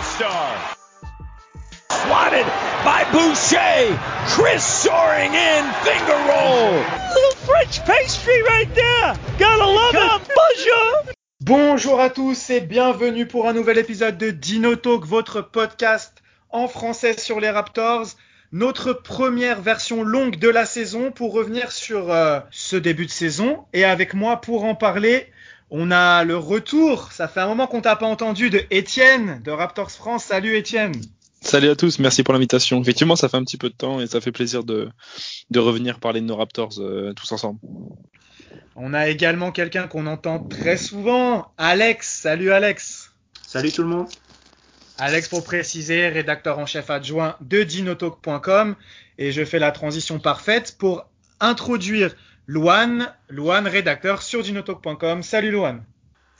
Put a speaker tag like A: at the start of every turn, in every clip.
A: All-star. Swatted by Boucher. Chris soaring in. Finger roll.
B: Little French pastry right there. Gotta love it. Bonjour.
C: Bonjour à tous et bienvenue pour un nouvel épisode de Dino Talk, votre podcast en français sur les Raptors. Notre première version longue de la saison pour revenir sur euh, ce début de saison. Et avec moi pour en parler, on a le retour, ça fait un moment qu'on t'a pas entendu, de Étienne de Raptors France. Salut Étienne.
D: Salut à tous, merci pour l'invitation. Effectivement, ça fait un petit peu de temps et ça fait plaisir de, de revenir parler de nos Raptors euh, tous ensemble.
C: On a également quelqu'un qu'on entend très souvent, Alex. Salut Alex.
E: Salut tout le monde.
C: Alex, pour préciser, rédacteur en chef adjoint de dinotalk.com. Et je fais la transition parfaite pour introduire Luan, Luan, rédacteur sur dinotalk.com. Salut Luan.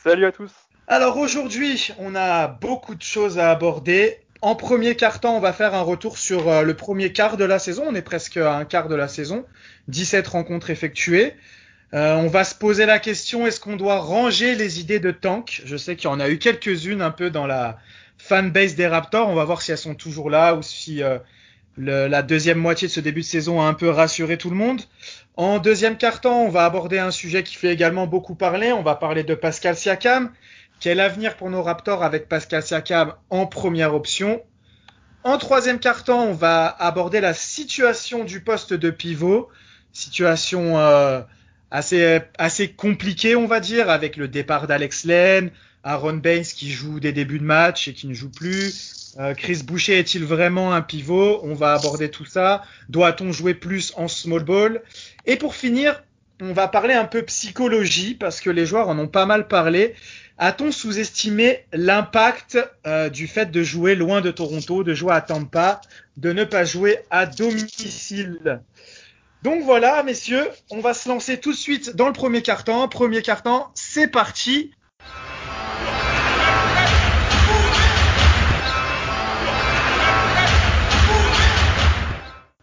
F: Salut à tous.
C: Alors aujourd'hui, on a beaucoup de choses à aborder. En premier quart-temps, on va faire un retour sur euh, le premier quart de la saison. On est presque à un quart de la saison. 17 rencontres effectuées. Euh, on va se poser la question, est-ce qu'on doit ranger les idées de tank? Je sais qu'il y en a eu quelques-unes un peu dans la fanbase des Raptors. On va voir si elles sont toujours là ou si euh, le, la deuxième moitié de ce début de saison a un peu rassuré tout le monde. En deuxième quart-temps, on va aborder un sujet qui fait également beaucoup parler. On va parler de Pascal Siakam. Quel avenir pour nos Raptors avec Pascal Siakam en première option? En troisième quart-temps, on va aborder la situation du poste de pivot. Situation... Euh, assez, assez compliqué, on va dire, avec le départ d'Alex Len, Aaron Baines qui joue des débuts de match et qui ne joue plus. Euh, Chris Boucher est-il vraiment un pivot? On va aborder tout ça. Doit-on jouer plus en small ball? Et pour finir, on va parler un peu psychologie parce que les joueurs en ont pas mal parlé. A-t-on sous-estimé l'impact euh, du fait de jouer loin de Toronto, de jouer à Tampa, de ne pas jouer à domicile? Donc voilà, messieurs, on va se lancer tout de suite dans le premier carton. Premier carton, c'est parti.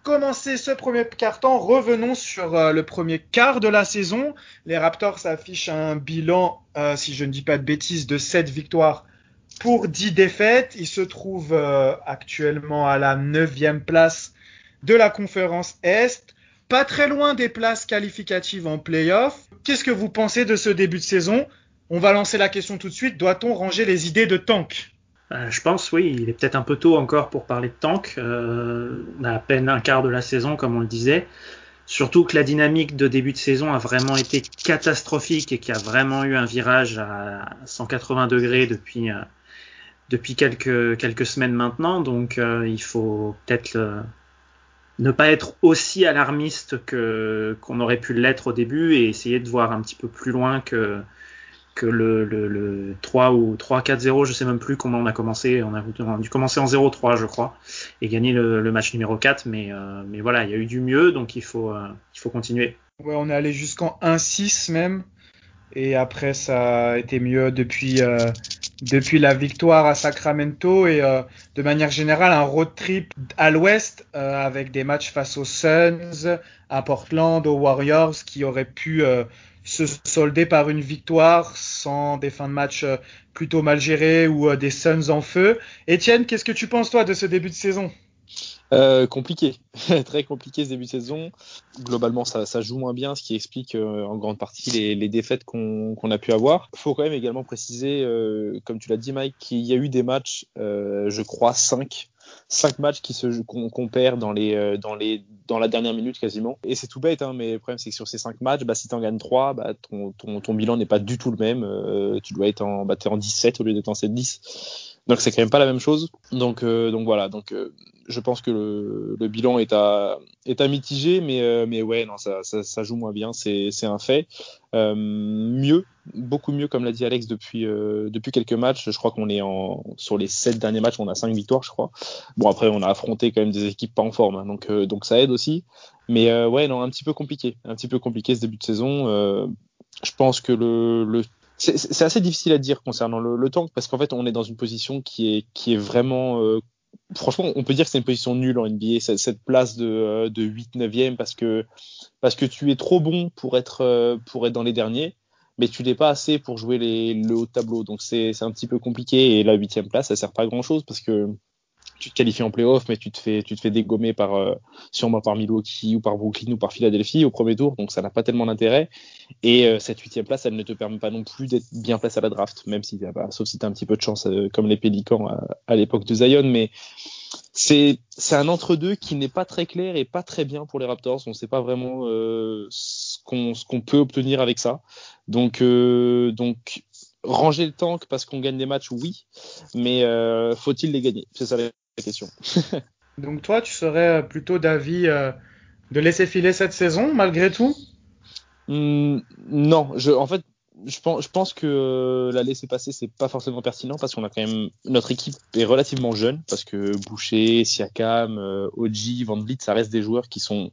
C: Commencer ce premier carton, revenons sur euh, le premier quart de la saison. Les Raptors affichent un bilan, euh, si je ne dis pas de bêtises, de 7 victoires pour 10 défaites. Ils se trouvent euh, actuellement à la 9 place de la conférence Est pas très loin des places qualificatives en playoff. Qu'est-ce que vous pensez de ce début de saison? On va lancer la question tout de suite. Doit-on ranger les idées de tank?
E: Euh, Je pense, oui. Il est peut-être un peu tôt encore pour parler de tank. Euh, on a à peine un quart de la saison, comme on le disait. Surtout que la dynamique de début de saison a vraiment été catastrophique et qu'il y a vraiment eu un virage à 180 degrés depuis, euh, depuis quelques, quelques semaines maintenant. Donc euh, il faut peut-être ne pas être aussi alarmiste qu'on aurait pu l'être au début et essayer de voir un petit peu plus loin que que le, le, le 3 ou 3-4-0, je sais même plus comment on a commencé. On a, on a dû commencer en 0-3, je crois, et gagner le, le match numéro 4. Mais, euh, mais voilà, il y a eu du mieux, donc il faut, euh, il faut continuer.
C: Ouais, on est allé jusqu'en 1-6 même. Et après, ça a été mieux depuis, euh, depuis la victoire à Sacramento et euh, de manière générale un road trip à l'ouest euh, avec des matchs face aux Suns, à Portland, aux Warriors qui auraient pu euh, se solder par une victoire sans des fins de match euh, plutôt mal gérées ou euh, des Suns en feu. Étienne, qu'est-ce que tu penses toi de ce début de saison?
D: Euh, compliqué, très compliqué ce début de saison. Globalement, ça, joue moins bien, ce qui explique en grande partie les, défaites qu'on a pu avoir. Il faut quand même également préciser, comme tu l'as dit, Mike, qu'il y a eu des matchs, je crois, 5 cinq matchs qui se qu'on qu'on perd dans les euh, dans les dans la dernière minute quasiment. Et c'est tout bête hein, mais le problème c'est que sur ces cinq matchs bah si t'en gagnes trois bah ton ton, ton bilan n'est pas du tout le même. Euh, tu dois être en bah t'es en 17 au lieu d'être en 7 10 donc c'est quand même pas la même chose. Donc euh, donc voilà. Donc euh, je pense que le, bilan est à est à mitiger mais euh, mais ouais non ça, ça, joue moins bien. C'est un fait. Mieux beaucoup mieux comme l'a dit Alex depuis depuis quelques matchs. Je crois qu'on est en sur les sept derniers matchs on a cinq victoires je crois. Bon après on a affronté quand même des équipes pas en forme hein, donc donc ça aide aussi. Mais ouais non un petit peu compliqué. Un petit peu compliqué ce début de saison. Je pense que le c'est assez difficile à dire concernant le, le tank parce qu'en fait on est dans une position qui est qui est vraiment euh, franchement, on peut dire que c'est une position nulle en NBA, cette, place de, de 8-9e, parce que, parce que tu es trop bon pour être, pour être dans les derniers, mais tu n'es pas assez pour jouer les, le haut tableau. Donc c'est un petit peu compliqué. Et la huitième place, ça sert pas à grand chose parce que tu te qualifies en playoff, mais tu te fais, tu te fais dégommer par, euh, sûrement par Milwaukee ou par Brooklyn ou par Philadelphie au premier tour, donc ça n'a pas tellement d'intérêt. Et euh, cette huitième place, elle ne te permet pas non plus d'être bien placé à la draft, même si, bah, sauf si tu as un petit peu de chance, euh, comme les Pélicans à, l'époque de Zion, mais c'est, c'est un entre-deux qui n'est pas très clair et pas très bien pour les Raptors. On ne sait pas vraiment ce qu'on, ce qu'on peut obtenir avec ça. Donc, donc ranger le tank parce qu'on gagne des matchs, oui, mais faut-il les gagner? Question.
C: Donc toi, tu serais plutôt d'avis euh, de laisser filer cette saison malgré tout?
D: Hmm, Non, je, en fait, je pense, je pense que euh, la laisser passer, c'est pas forcément pertinent parce qu'on a quand même notre équipe est relativement jeune parce que Boucher, Siakam, euh, Oji, Van Vliet, ça reste des joueurs qui sont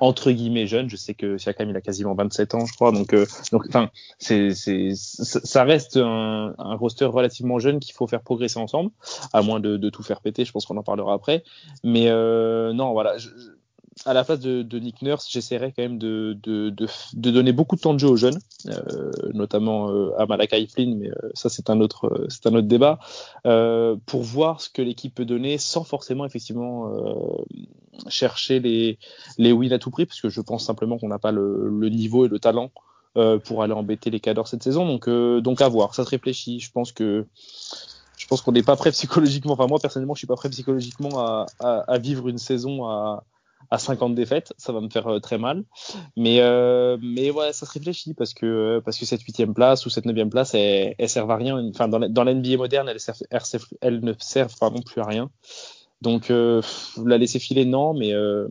D: entre guillemets jeune. Je sais que Siakam il a quasiment 27 ans, je crois. Donc, euh, donc, enfin, c'est, c'est, ça reste un, un, roster relativement jeune qu'il faut faire progresser ensemble, à moins de, de tout faire péter. Je pense qu'on en parlera après. Mais euh, non, voilà. À la place de, Nick Nurse, j'essaierai quand même de, donner beaucoup de temps de jeu aux jeunes, euh, notamment euh, à Malakai Flynn, mais euh, ça c'est un autre débat, pour voir ce que l'équipe peut donner sans forcément effectivement chercher les wins à tout prix, parce que je pense simplement qu'on n'a pas le, niveau et le talent pour aller embêter les cadors cette saison. Donc à voir, ça se réfléchit. Je pense qu'on n'est pas prêt psychologiquement. Enfin moi personnellement, je suis pas prêt psychologiquement à vivre une saison à à 50 défaites, ça va me faire euh, très mal. Mais euh, mais ouais, ça se réfléchit parce que parce que cette huitième place ou cette neuvième place, elle, elle sert à rien. Enfin dans, l'NBA moderne, elle, ne sert non plus à rien. Donc euh, la laisser filer non, mais euh,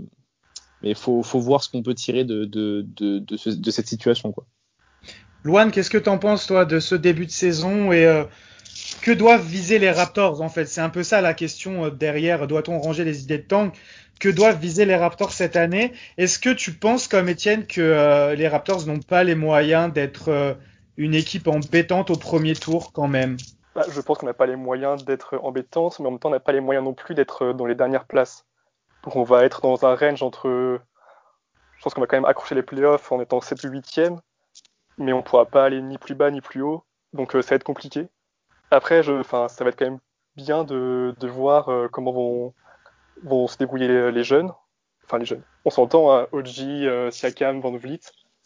D: mais faut faut voir ce qu'on peut tirer de de de, cette situation quoi.
C: Luan, qu'est-ce que t'en penses toi de ce début de saison et euh, que doivent viser les Raptors en fait? C'est un peu ça la question euh, derrière. Doit-on ranger les idées de tank? Que doivent viser les Raptors cette année. Est-ce que tu penses, comme Étienne, que euh, les Raptors n'ont pas les moyens d'être euh, une équipe embêtante au premier tour quand même?
F: Bah, Je pense qu'on n'a pas les moyens d'être embêtante, mais en même temps, on n'a pas les moyens non plus d'être euh, dans les dernières places. On va être dans un range entre... Je pense qu'on va quand même accrocher les playoffs en étant 7 ou 8e, mais on ne pourra pas aller ni plus bas ni plus haut. Donc ça va être compliqué. Après, ça va être quand même bien de, de voir comment vont vont se débrouiller les, jeunes, enfin les jeunes. On s'entend à hein, Oji, euh, Siakam, Van Vliet,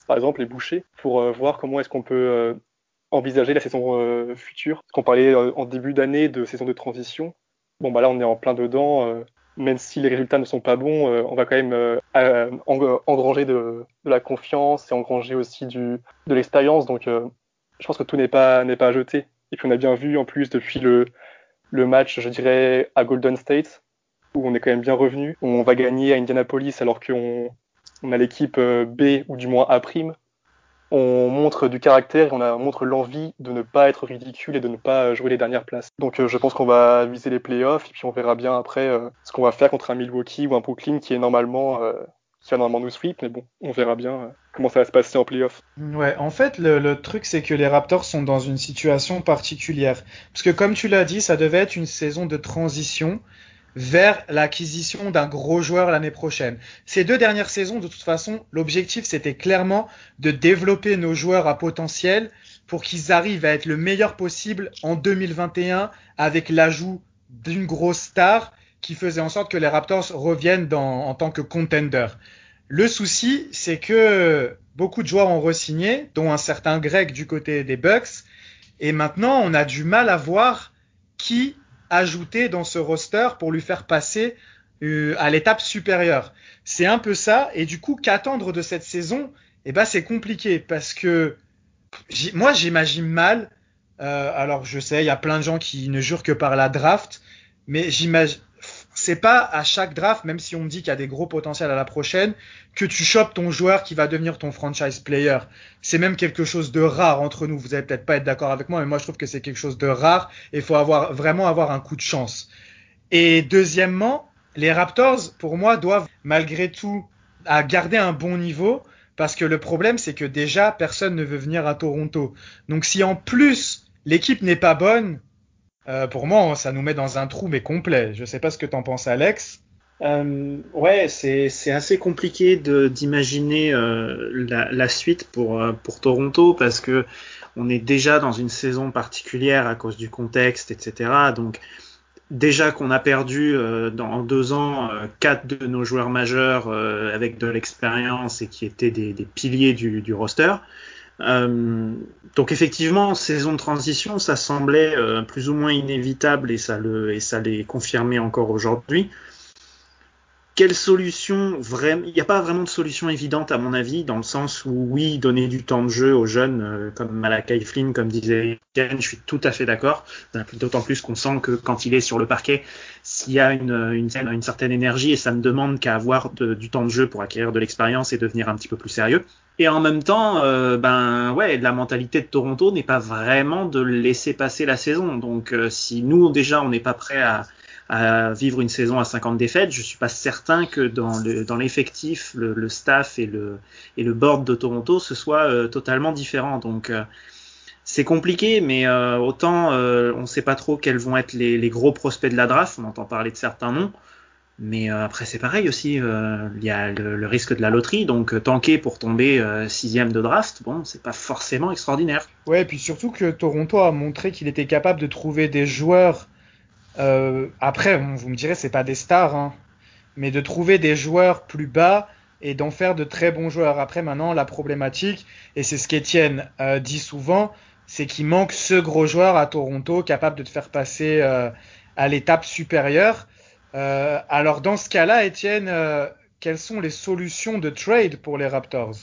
F: par exemple, les bouchers, pour euh, voir comment est-ce qu'on peut euh, envisager la saison future. Parce qu'on parlait en début d'année de saison de transition. Bon, bah là, on est en plein dedans. même si les résultats ne sont pas bons, on va quand même engranger de, la confiance et engranger aussi de l'expérience. Donc, je pense que tout n'est pas, à jeter. Et puis, on a bien vu, en plus, depuis le match, je dirais, à Golden State, où on est quand même bien revenu. On va gagner à Indianapolis alors qu'on on a l'équipe euh, B ou du moins A'. On montre du caractère on, a, montre l'envie de ne pas être ridicule et de ne pas jouer les dernières places. Donc euh, je pense qu'on va viser les playoffs et puis on verra bien après euh, ce qu'on va faire contre un Milwaukee ou un Brooklyn qui est normalement qui va normalement nous sweep, mais bon, on verra bien comment ça va se passer en playoff.
C: Ouais, en fait, le, le truc, c'est que les Raptors sont dans une situation particulière. Parce que comme tu l'as dit, ça devait être une saison de transition vers l'acquisition d'un gros joueur l'année prochaine. Ces deux dernières saisons, de toute façon, l'objectif c'était clairement de développer nos joueurs à potentiel pour qu'ils arrivent à être le meilleur possible en 2021 avec l'ajout d'une grosse star qui faisait en sorte que les Raptors reviennent dans, en tant que contender. Le souci, c'est que beaucoup de joueurs ont re-signé, dont un certain Greg du côté des Bucks, et maintenant on a du mal à voir qui ajouter dans ce roster pour lui faire passer euh, à l'étape supérieure. C'est un peu ça. Et du coup, qu'attendre de cette saison Eh ben, c'est compliqué parce que moi, j'imagine mal. Euh, alors, je sais, il y a plein de gens qui ne jurent que par la draft, mais j'imagine c'est pas à chaque draft, même si on me dit qu'il y a des gros potentiels à la prochaine, que tu chopes ton joueur qui va devenir ton franchise player. C'est même quelque chose de rare entre nous. Vous allez peut-être pas être d'accord avec moi, mais moi je trouve que c'est quelque chose de rare et faut avoir vraiment avoir un coup de chance. Et deuxièmement, les Raptors, pour moi, doivent malgré tout à garder un bon niveau parce que le problème c'est que déjà personne ne veut venir à Toronto. Donc si en plus l'équipe n'est pas bonne, euh, pour moi, ça nous met dans un trou, mais complet. Je sais pas ce que t'en penses, Alex.
E: Euh, ouais, c'est assez compliqué d'imaginer euh, la, suite pour, euh, pour Toronto parce que on est déjà dans une saison particulière à cause du contexte, etc. Donc déjà qu'on a perdu dans deux ans quatre de nos joueurs majeurs avec de l'expérience et qui étaient des, piliers du roster. Donc effectivement, saison de transition, ça semblait plus ou moins inévitable et ça le et ça l'est confirmé encore aujourd'hui quelle solution vraiment Il n'y a pas vraiment de solution évidente à mon avis, dans le sens où oui, donner du temps de jeu aux jeunes euh, comme Malakai Flynn, comme disait Ken, je suis tout à fait d'accord. D'autant plus qu'on sent que quand il est sur le parquet, s'il y a une, une, certaine énergie et ça ne demande qu'à avoir du temps de jeu pour acquérir de l'expérience et devenir un petit peu plus sérieux. Et en même temps, euh, ben ouais, la mentalité de Toronto n'est pas vraiment de laisser passer la saison. Donc euh, si nous déjà on n'est pas prêt à à vivre une saison à 50 défaites. Je suis pas certain que dans le dans l'effectif, le, le, staff et le et le board de Toronto ce soit euh, totalement différent. Donc c'est compliqué, mais autant on ne sait pas trop quels vont être les, les, gros prospects de la draft. On entend parler de certains noms. Mais après c'est pareil aussi, il y a le, risque de la loterie, donc tanker pour tomber sixième de draft, bon c'est pas forcément extraordinaire.
C: Ouais, et puis surtout que Toronto a montré qu'il était capable de trouver des joueurs euh, après, vous me direz, c'est pas des stars, hein, mais de trouver des joueurs plus bas et d'en faire de très bons joueurs. Après, maintenant, la problématique, et c'est ce qu'Étienne euh, dit souvent, c'est qu'il manque ce gros joueur à Toronto capable de te faire passer euh, à l'étape supérieure. Euh, alors, dans ce cas-là, Étienne, euh, quelles sont les solutions de trade pour les Raptors?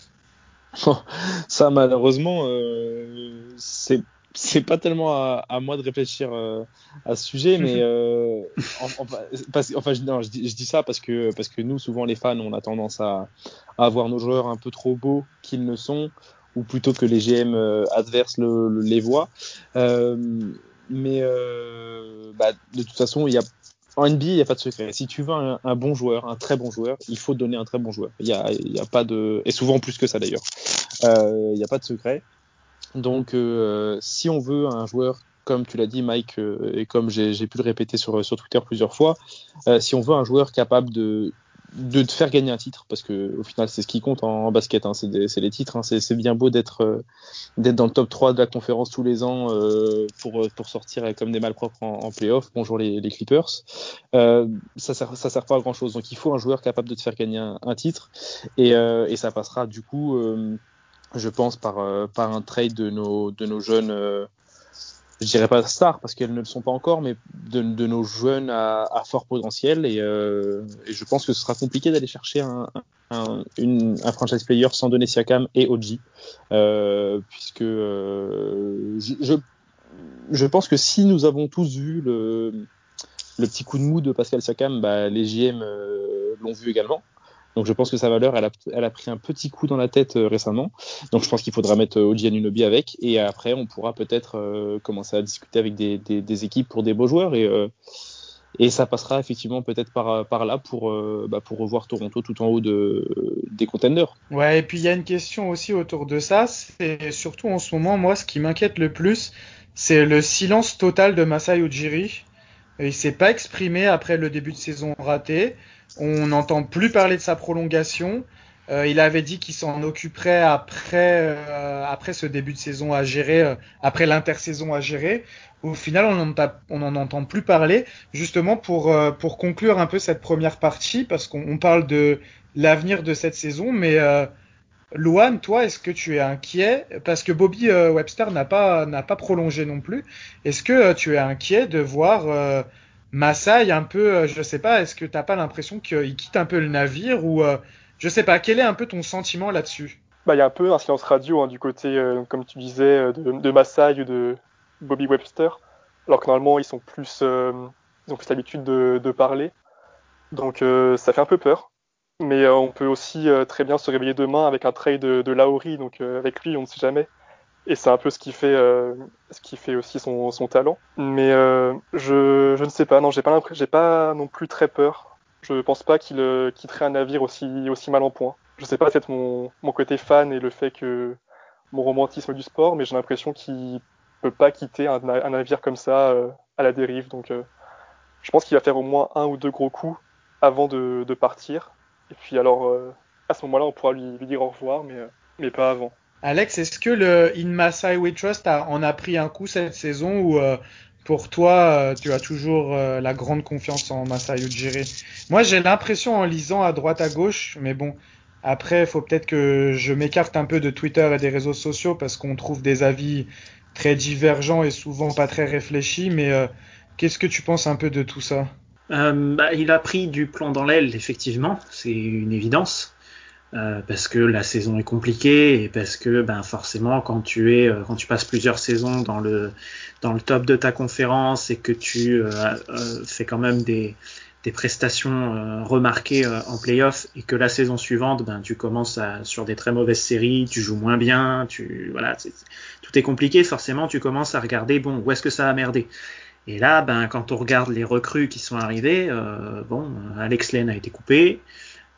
D: Ça, malheureusement, euh, c'est c'est pas tellement à, à, moi de réfléchir euh, à ce sujet, mais euh, en, parce, enfin, je, non, je, dis, je, dis, ça parce que parce que nous, souvent les fans, on a tendance à, à avoir nos joueurs un peu trop beaux qu'ils ne sont, ou plutôt que les GM euh, adverses le, le, les voient. Mais bah, de toute façon, il y a en NBA, il n'y a pas de secret. Si tu veux un, bon joueur, un très bon joueur, il faut donner un très bon joueur. Il y a, y a pas de et souvent plus que ça d'ailleurs. Il n'y a pas de secret. Donc, euh, si on veut un joueur, comme tu l'as dit, Mike, euh, et comme j'ai pu le répéter sur, sur Twitter plusieurs fois, euh, si on veut un joueur capable de, de te faire gagner un titre, parce que au final, c'est ce qui compte en, basket, hein, c'est les titres. Hein, c'est bien beau d'être euh, d'être dans le top 3 de la conférence tous les ans euh, pour, pour sortir comme des malpropres en, en playoff. Bonjour les, les Clippers. Euh, ça sert, ça sert pas à grand chose. Donc, il faut un joueur capable de te faire gagner un, titre, et, et ça passera du coup je pense, par, euh, par un trade de nos, de nos jeunes, euh, je dirais pas stars parce qu'elles ne le sont pas encore, mais de, nos jeunes à, fort potentiel. Et, euh, et, je pense que ce sera compliqué d'aller chercher un, un, franchise player sans donner Siakam et OG, euh, puisque euh, je, je, pense que si nous avons tous vu le, le petit coup de mou de Pascal Siakam, bah, les JM euh, l'ont vu également. Donc je pense que sa valeur, elle a, elle a pris un petit coup dans la tête euh, récemment. Donc je pense qu'il faudra mettre euh, Oji avec. Et après, on pourra peut-être euh, commencer à discuter avec des, équipes pour des beaux joueurs. Et, euh, et ça passera effectivement peut-être par, là pour, bah, pour revoir Toronto tout en haut de, des contenders.
C: Ouais, et puis il y a une question aussi autour de ça. Surtout en ce moment, moi, ce qui m'inquiète le plus, c'est le silence total de Masai Ujiri. Il s'est pas exprimé après le début de saison raté. On n'entend plus parler de sa prolongation. Euh, il avait dit qu'il s'en occuperait après, euh, après ce début de saison à gérer, euh, après l'intersaison à gérer. Au final, on n'en entend plus parler, justement pour, euh, pour conclure un peu cette première partie, parce qu'on parle de l'avenir de cette saison, mais euh, Luan, toi, est-ce que tu es inquiet? Parce que Bobby Webster n'a pas, n'a pas prolongé non plus. Est-ce que tu es inquiet de voir Massaï un peu, je sais pas, est-ce que t'as pas l'impression qu'il quitte un peu le navire ou euh, je sais pas, quel est un peu ton sentiment là-dessus?
F: Bah il y a un peu un silence radio hein, du côté, euh, comme tu disais, de, de ou de Bobby Webster, alors que normalement ils sont plus, euh, ils ont plus l'habitude de, parler, donc ça fait un peu peur. Mais on peut aussi très bien se réveiller demain avec un trade de, de Lauri, donc avec lui on ne sait jamais et c'est un peu ce qui fait euh, ce qui fait aussi son, son talent mais euh, je, je ne sais pas non j'ai pas j'ai pas non plus très peur je pense pas qu'il euh, quitterait un navire aussi aussi mal en point je sais pas peut-être mon, mon côté fan et le fait que mon romantisme du sport mais j'ai l'impression qu'il peut pas quitter un, navire comme ça euh, à la dérive. Donc je pense qu'il va faire au moins un ou deux gros coups avant de, partir. Et puis alors, à ce moment-là, on pourra lui, dire au revoir, mais, mais pas avant.
C: Alex, est-ce que le In Masai We Trust en a pris un coup cette saison ou pour toi, tu as toujours la grande confiance en Masai Ujiri? Moi, j'ai l'impression en lisant à droite à gauche, mais bon, après, il faut peut-être que je m'écarte un peu de Twitter et des réseaux sociaux parce qu'on trouve des avis très divergents et souvent pas très réfléchis. Mais euh, qu'est-ce que tu penses un peu de tout ça?
E: Euh, bah, Il a pris du plomb dans l'aile, effectivement, c'est une évidence. Euh, parce que la saison est compliquée et parce que ben forcément quand tu es quand tu passes plusieurs saisons dans le dans le top de ta conférence et que tu fais quand même des des prestations euh, remarquées euh, en playoff et que la saison suivante, ben, tu commences à, sur des très mauvaises séries, tu joues moins bien, tu voilà, tout est compliqué. Forcément, tu commences à regarder bon où est-ce que ça a merdé? Et là, ben, quand on regarde les recrues qui sont arrivées, euh, bon, Alex Len a été coupé.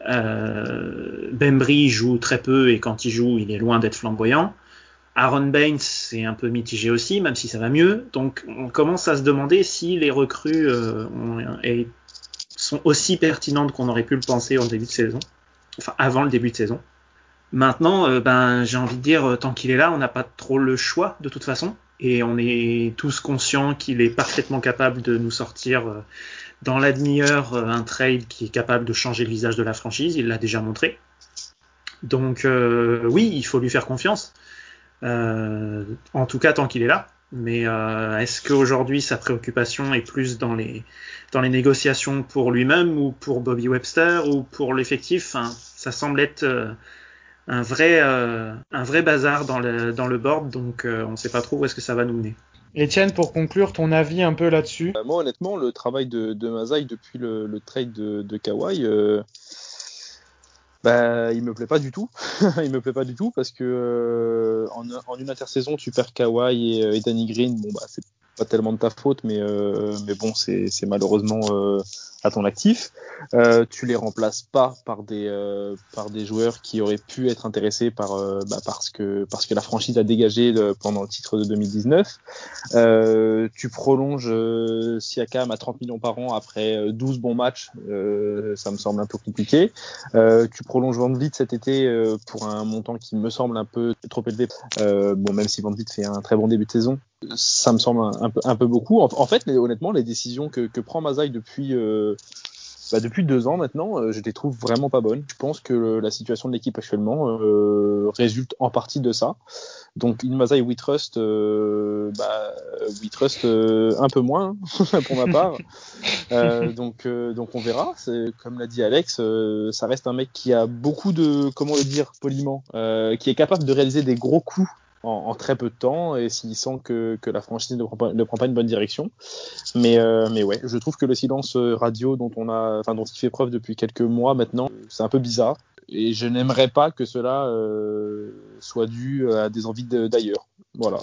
E: Euh, Bembry joue très peu et quand il joue, il est loin d'être flamboyant. Aaron Baines, c'est un peu mitigé aussi, même si ça va mieux. Donc, on commence à se demander si les recrues ont, sont aussi pertinentes qu'on aurait pu le penser en début de saison, enfin avant le début de saison. Maintenant, euh, ben j'ai envie de dire, euh, tant qu'il est là, on n'a pas trop le choix de toute façon, et on est tous conscients qu'il est parfaitement capable de nous sortir euh, dans la demi-heure un trade qui est capable de changer le visage de la franchise. Il l'a déjà montré. Donc oui, il faut lui faire confiance. en tout cas, tant qu'il est là. Mais est-ce qu'aujourd'hui sa préoccupation est plus dans les dans les négociations pour lui-même ou pour Bobby Webster ou pour l'effectif? ça semble être euh, un vrai, euh, un vrai bazar dans le, dans le board, donc euh, on ne sait pas trop où est-ce que ça va nous mener.
C: Etienne, pour conclure, ton avis un peu là-dessus
D: Moi, honnêtement, le travail de, de depuis le, trade de, Kawhi, bah, il me plaît pas du tout. il me plaît pas du tout parce que en, en, une intersaison, tu perds Kawhi et, et Danny Green. Bon, bah, c'est pas tellement de ta faute, mais, euh, mais bon, c'est malheureusement euh, à ton actif. Euh, tu les remplaces pas par des euh, par des joueurs qui auraient pu être intéressés par euh, bah parce que parce que la franchise a dégagé pendant le titre de 2019. Euh, tu prolonges Siakam à 30 millions par an après 12 bons matchs, ça me semble un peu compliqué. tu prolonges Van Vliet cet été pour un montant qui me semble un peu trop élevé. bon, même si Van Vliet fait un très bon début de saison, ça me semble un, peu, un peu beaucoup. En, fait, honnêtement, les décisions que, que prend Mazai depuis euh, bah depuis deux ans maintenant, euh, je les trouve vraiment pas bonnes. Je pense que la situation de l'équipe actuellement euh, résulte en partie de ça. Donc Inmasa et We Trust, bah, We Trust un peu moins hein, pour ma part. donc donc on verra. Comme l'a dit Alex, ça reste un mec qui a beaucoup de comment le dire poliment, qui est capable de réaliser des gros coups en, très peu de temps et s'il sent que, que la franchise ne prend, pas, ne prend pas une bonne direction. Mais, euh, mais ouais, je trouve que le silence radio dont on a, dont il fait preuve depuis quelques mois maintenant, c'est un peu bizarre. Et je n'aimerais pas que cela euh, soit dû à des envies d'ailleurs. Voilà.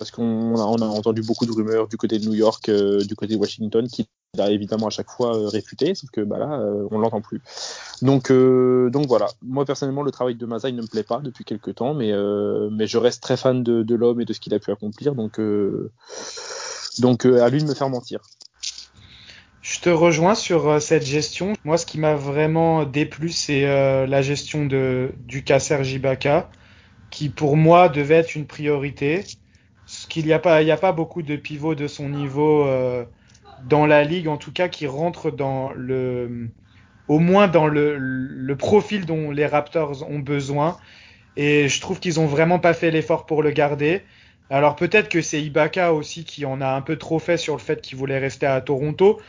D: Parce qu'on a, entendu beaucoup de rumeurs du côté de New York, euh, du côté de Washington, qui il a évidemment à chaque fois euh, réfuté, sauf que bah là, euh, on l'entend plus. Donc, euh, donc voilà. Moi personnellement, le travail de Mazai ne me plaît pas depuis quelques temps, mais mais je reste très fan de, l'homme et de ce qu'il a pu accomplir, donc donc à lui de me faire mentir.
C: Je te rejoins sur cette gestion. Moi, ce qui m'a vraiment déplu, c'est la gestion de du cas Sergi Ibaka, qui pour moi devait être une priorité. Qu'il n'y a pas, il n'y a pas beaucoup de pivots de son niveau dans la ligue, en tout cas, qui rentre dans le, au moins dans le, le profil dont les Raptors ont besoin. Et je trouve qu'ils ont vraiment pas fait l'effort pour le garder. Alors peut-être que c'est Ibaka aussi qui en a un peu trop fait sur le fait qu'il voulait rester à Toronto.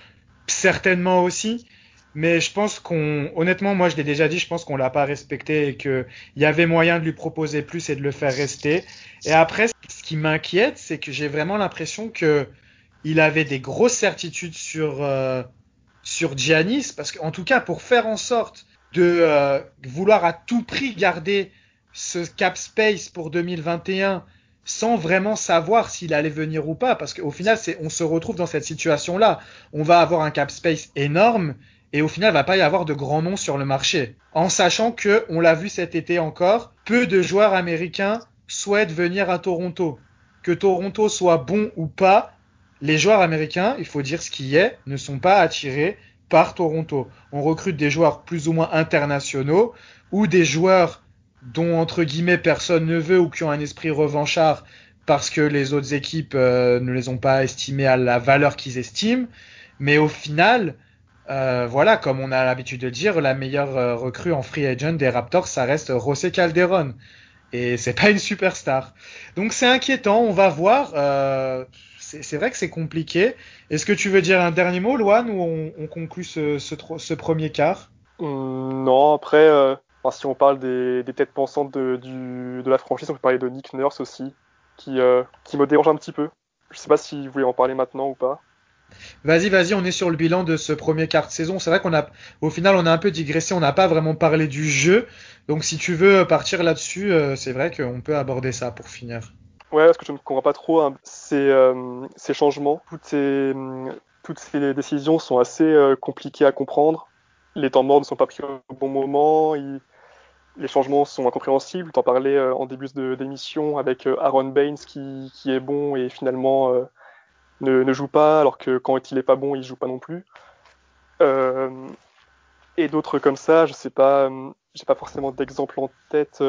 C: Certainement aussi. Mais je pense qu'on, honnêtement, moi je l'ai déjà dit, je pense qu'on l'a pas respecté et qu'il y avait moyen de lui proposer plus et de le faire rester. Et après, ce qui m'inquiète, c'est que j'ai vraiment l'impression que il avait des grosses certitudes sur euh, sur Giannis parce qu'en tout cas pour faire en sorte de euh, vouloir à tout prix garder ce cap space pour 2021 sans vraiment savoir s'il allait venir ou pas parce qu'au final c'est on se retrouve dans cette situation là on va avoir un cap space énorme et au final il va pas y avoir de grands noms sur le marché en sachant que on l'a vu cet été encore peu de joueurs américains souhaitent venir à Toronto que Toronto soit bon ou pas les joueurs américains, il faut dire ce qui est, ne sont pas attirés par Toronto. On recrute des joueurs plus ou moins internationaux ou des joueurs dont entre guillemets personne ne veut ou qui ont un esprit revanchard parce que les autres équipes euh, ne les ont pas estimés à la valeur qu'ils estiment. Mais au final, euh, voilà, comme on a l'habitude de dire, la meilleure euh, recrue en free agent des Raptors, ça reste José Calderon. Et c'est pas une superstar. Donc c'est inquiétant, on va voir. Euh, c'est vrai que c'est compliqué. Est-ce que tu veux dire un dernier mot, Loan, ou on, on conclut ce, premier quart?
F: Hum, Non, après, euh, si on parle des, têtes pensantes de, la franchise, on peut parler de Nick Nurse aussi, qui, euh, qui me dérange un petit peu. Je sais pas si vous voulez en parler maintenant ou pas.
C: Vas-y, vas-y, on est sur le bilan de ce premier quart de saison. C'est vrai qu'on a, au final, on a un peu digressé, on n'a pas vraiment parlé du jeu. Donc, si tu veux partir là-dessus, euh, c'est vrai qu'on peut aborder ça pour finir.
F: Ouais, parce que je ne comprends pas trop hein, ces, euh, ces, changements. Toutes ces, toutes ces décisions sont assez euh, compliquées à comprendre. Les temps morts ne sont pas pris au bon moment. Les changements sont incompréhensibles. T'en parlais euh, en début d'émission avec euh, Aaron Baines qui, est bon et finalement euh, ne, joue pas, alors que quand il est pas bon, il joue pas non plus. et d'autres comme ça, je sais pas, j'ai pas forcément d'exemple en tête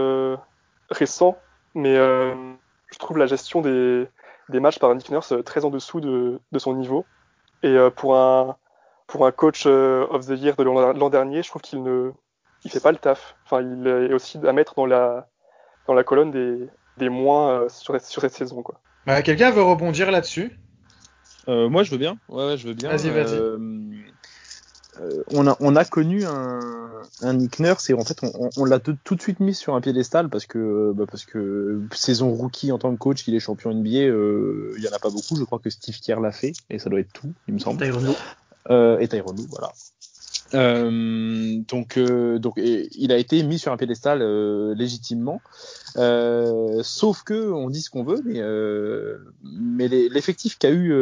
F: récent, mais je trouve la gestion des, des matchs par Nick Nurse très en dessous de, de son niveau. Et pour un pour un coach of the year de l'an dernier, je trouve qu'il ne il fait pas le taf. Enfin, il est aussi à mettre dans la dans la colonne des, des moins sur, sur cette saison.
C: Bah, quelqu'un veut rebondir là-dessus?
D: Euh, Moi, je veux bien. Ouais, ouais je veux bien.
C: Vas-y, vas-y.
D: Euh, euh, on, a, on a connu un, un Nick Nurse et en fait on, on l'a tout, tout, de suite mis sur un piédestal parce que bah parce que saison rookie en tant que coach qu'il est champion NBA euh, il y en a pas beaucoup je crois que Steve Kerr l'a fait et ça doit être tout il me semble
E: Tyronn
D: euh, et Tyronn voilà euh, donc, euh, donc il a été mis sur un piédestal euh, légitimement. Euh, sauf que on dit ce qu'on veut, mais, euh, mais l'effectif qu'a eu,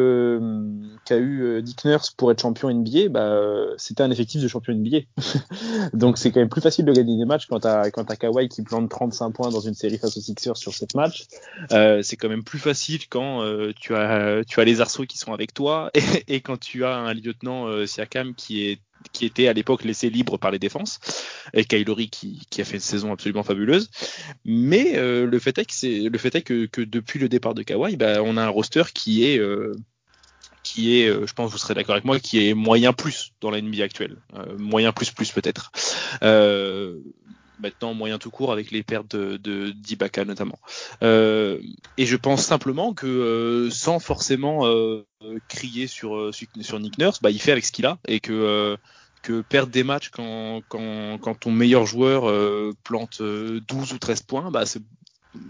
D: qu'a eu Dick Nurse pour être champion NBA, bah, c'était un effectif de champion NBA. donc c'est quand même plus facile de gagner des matchs quand t'as quand as Kawhi qui plante 35 points dans une série face aux Sixers sur 7 matchs. c'est quand même plus facile quand tu as tu as les arceaux qui sont avec toi et, et quand tu as un lieutenant Siakam qui est qui était à l'époque laissé libre par les défenses, et Kylori qui, a fait une saison absolument fabuleuse. Mais euh, le fait est que depuis le départ de Kawhi, bah, on a un roster qui est euh, qui est, euh, je pense que vous serez d'accord avec moi, qui est moyen plus dans la NBA actuelle, moyen plus plus peut-être. Euh, maintenant moyen tout court avec les pertes de, de d'Ibaka notamment. Euh, et je pense simplement que euh, sans forcément euh, crier sur, sur Nick Nurse, bah, il fait avec ce qu'il a et que que perdre des matchs quand, quand, quand ton meilleur joueur plante 12 ou 13 points, bah, c'est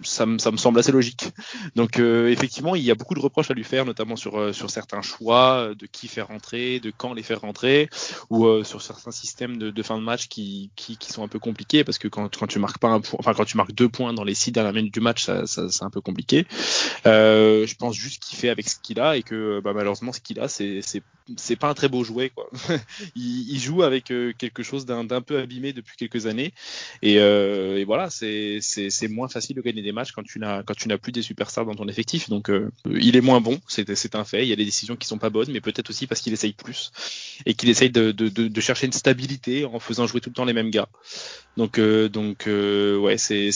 D: ça me, semble assez logique. Donc euh, effectivement, il y a beaucoup de reproches à lui faire, notamment sur, euh, certains choix euh, de qui faire rentrer, de quand les faire rentrer, ou sur certains systèmes de, fin de match qui, sont un peu compliqués parce que quand, tu marques pas un point, enfin quand tu marques deux points dans les six dernières minutes du match, c'est un peu compliqué. je pense juste qu'il fait avec ce qu'il a et que bah, malheureusement ce qu'il a, c'est c'est pas un très beau jouet il, joue avec quelque chose d'un peu abîmé depuis quelques années et, et voilà, c'est c'est moins facile de des matchs quand tu n'as quand tu n'as plus des superstars dans ton effectif. Donc euh, il est moins bon, c'est un fait. Il y a des décisions qui sont pas bonnes, mais peut-être aussi parce qu'il essaye plus et qu'il essaye de, de, de, chercher une stabilité en faisant jouer tout le temps les mêmes gars. Donc euh, donc euh, ouais, c'est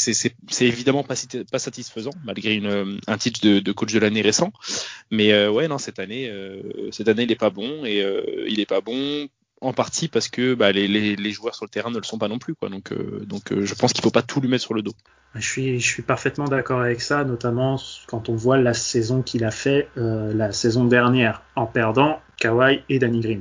D: évidemment pas pas satisfaisant malgré une, un titre de, de coach de l'année récent. Mais ouais non cette année cette année il est pas bon et il est pas bon en partie parce que bah, les, joueurs sur le terrain ne le sont pas non plus. Donc, euh, donc euh, je pense qu'il faut pas tout lui mettre sur le dos.
E: Je suis, je suis parfaitement d'accord avec ça, notamment quand on voit la saison qu'il a fait euh, la saison dernière en perdant Kawhi et Danny Green.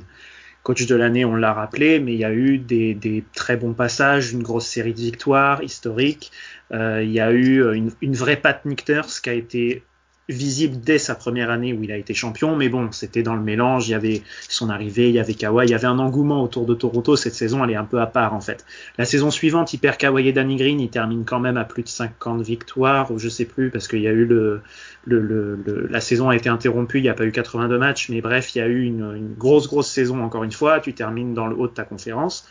E: Coach de l'année, on l'a rappelé, mais il y a eu des, très bons passages, une grosse série de victoires historiques. il y a eu une, une vraie patte Nick Nurse qui a été visible dès sa première année où il a été champion, mais bon, c'était dans le mélange, il y avait son arrivée, il y avait Kawhi, il y avait un engouement autour de Toronto, cette saison elle est un peu à part en fait. La saison suivante, il perd Kawhi et Danny Green, il termine quand même à plus de 50 victoires, ou je sais plus, parce qu'il y a eu le, le, le, la saison a été interrompue, il n'y a pas eu 82 matchs, mais bref, il y a eu une, une grosse grosse saison encore une fois, tu termines dans le haut de ta conférence.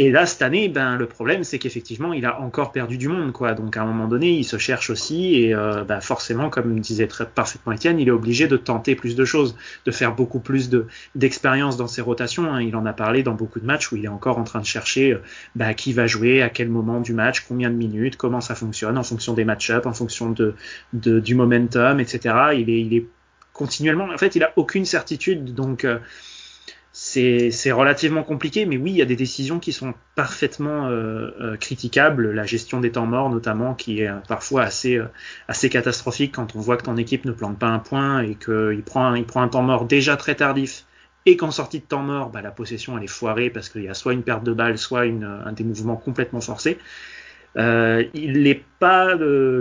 E: Et là, cette année, ben, le problème, c'est qu'effectivement, il a encore perdu du monde, quoi. Donc, à un moment donné, il se cherche aussi, et euh, ben, forcément, comme disait très parfaitement Étienne, il est obligé de tenter plus de choses, de faire beaucoup plus de d'expérience dans ses rotations. Hein. Il en a parlé dans beaucoup de matchs où il est encore en train de chercher ben, qui va jouer, à quel moment du match, combien de minutes, comment ça fonctionne, en fonction des match-ups, en fonction de, de, du momentum, etc. Il est, il est continuellement. En fait, il a aucune certitude, donc. Euh, c'est relativement compliqué, mais oui, il y a des décisions qui sont parfaitement euh, euh, critiquables. La gestion des temps morts, notamment, qui est euh, parfois assez, catastrophique quand on voit que ton équipe ne plante pas un point et qu'il prend, un temps mort déjà très tardif et qu'en sortie de temps mort, bah, la possession elle est foirée parce qu'il y a soit une perte de balle, soit un des mouvements complètement forcés. il n'est pas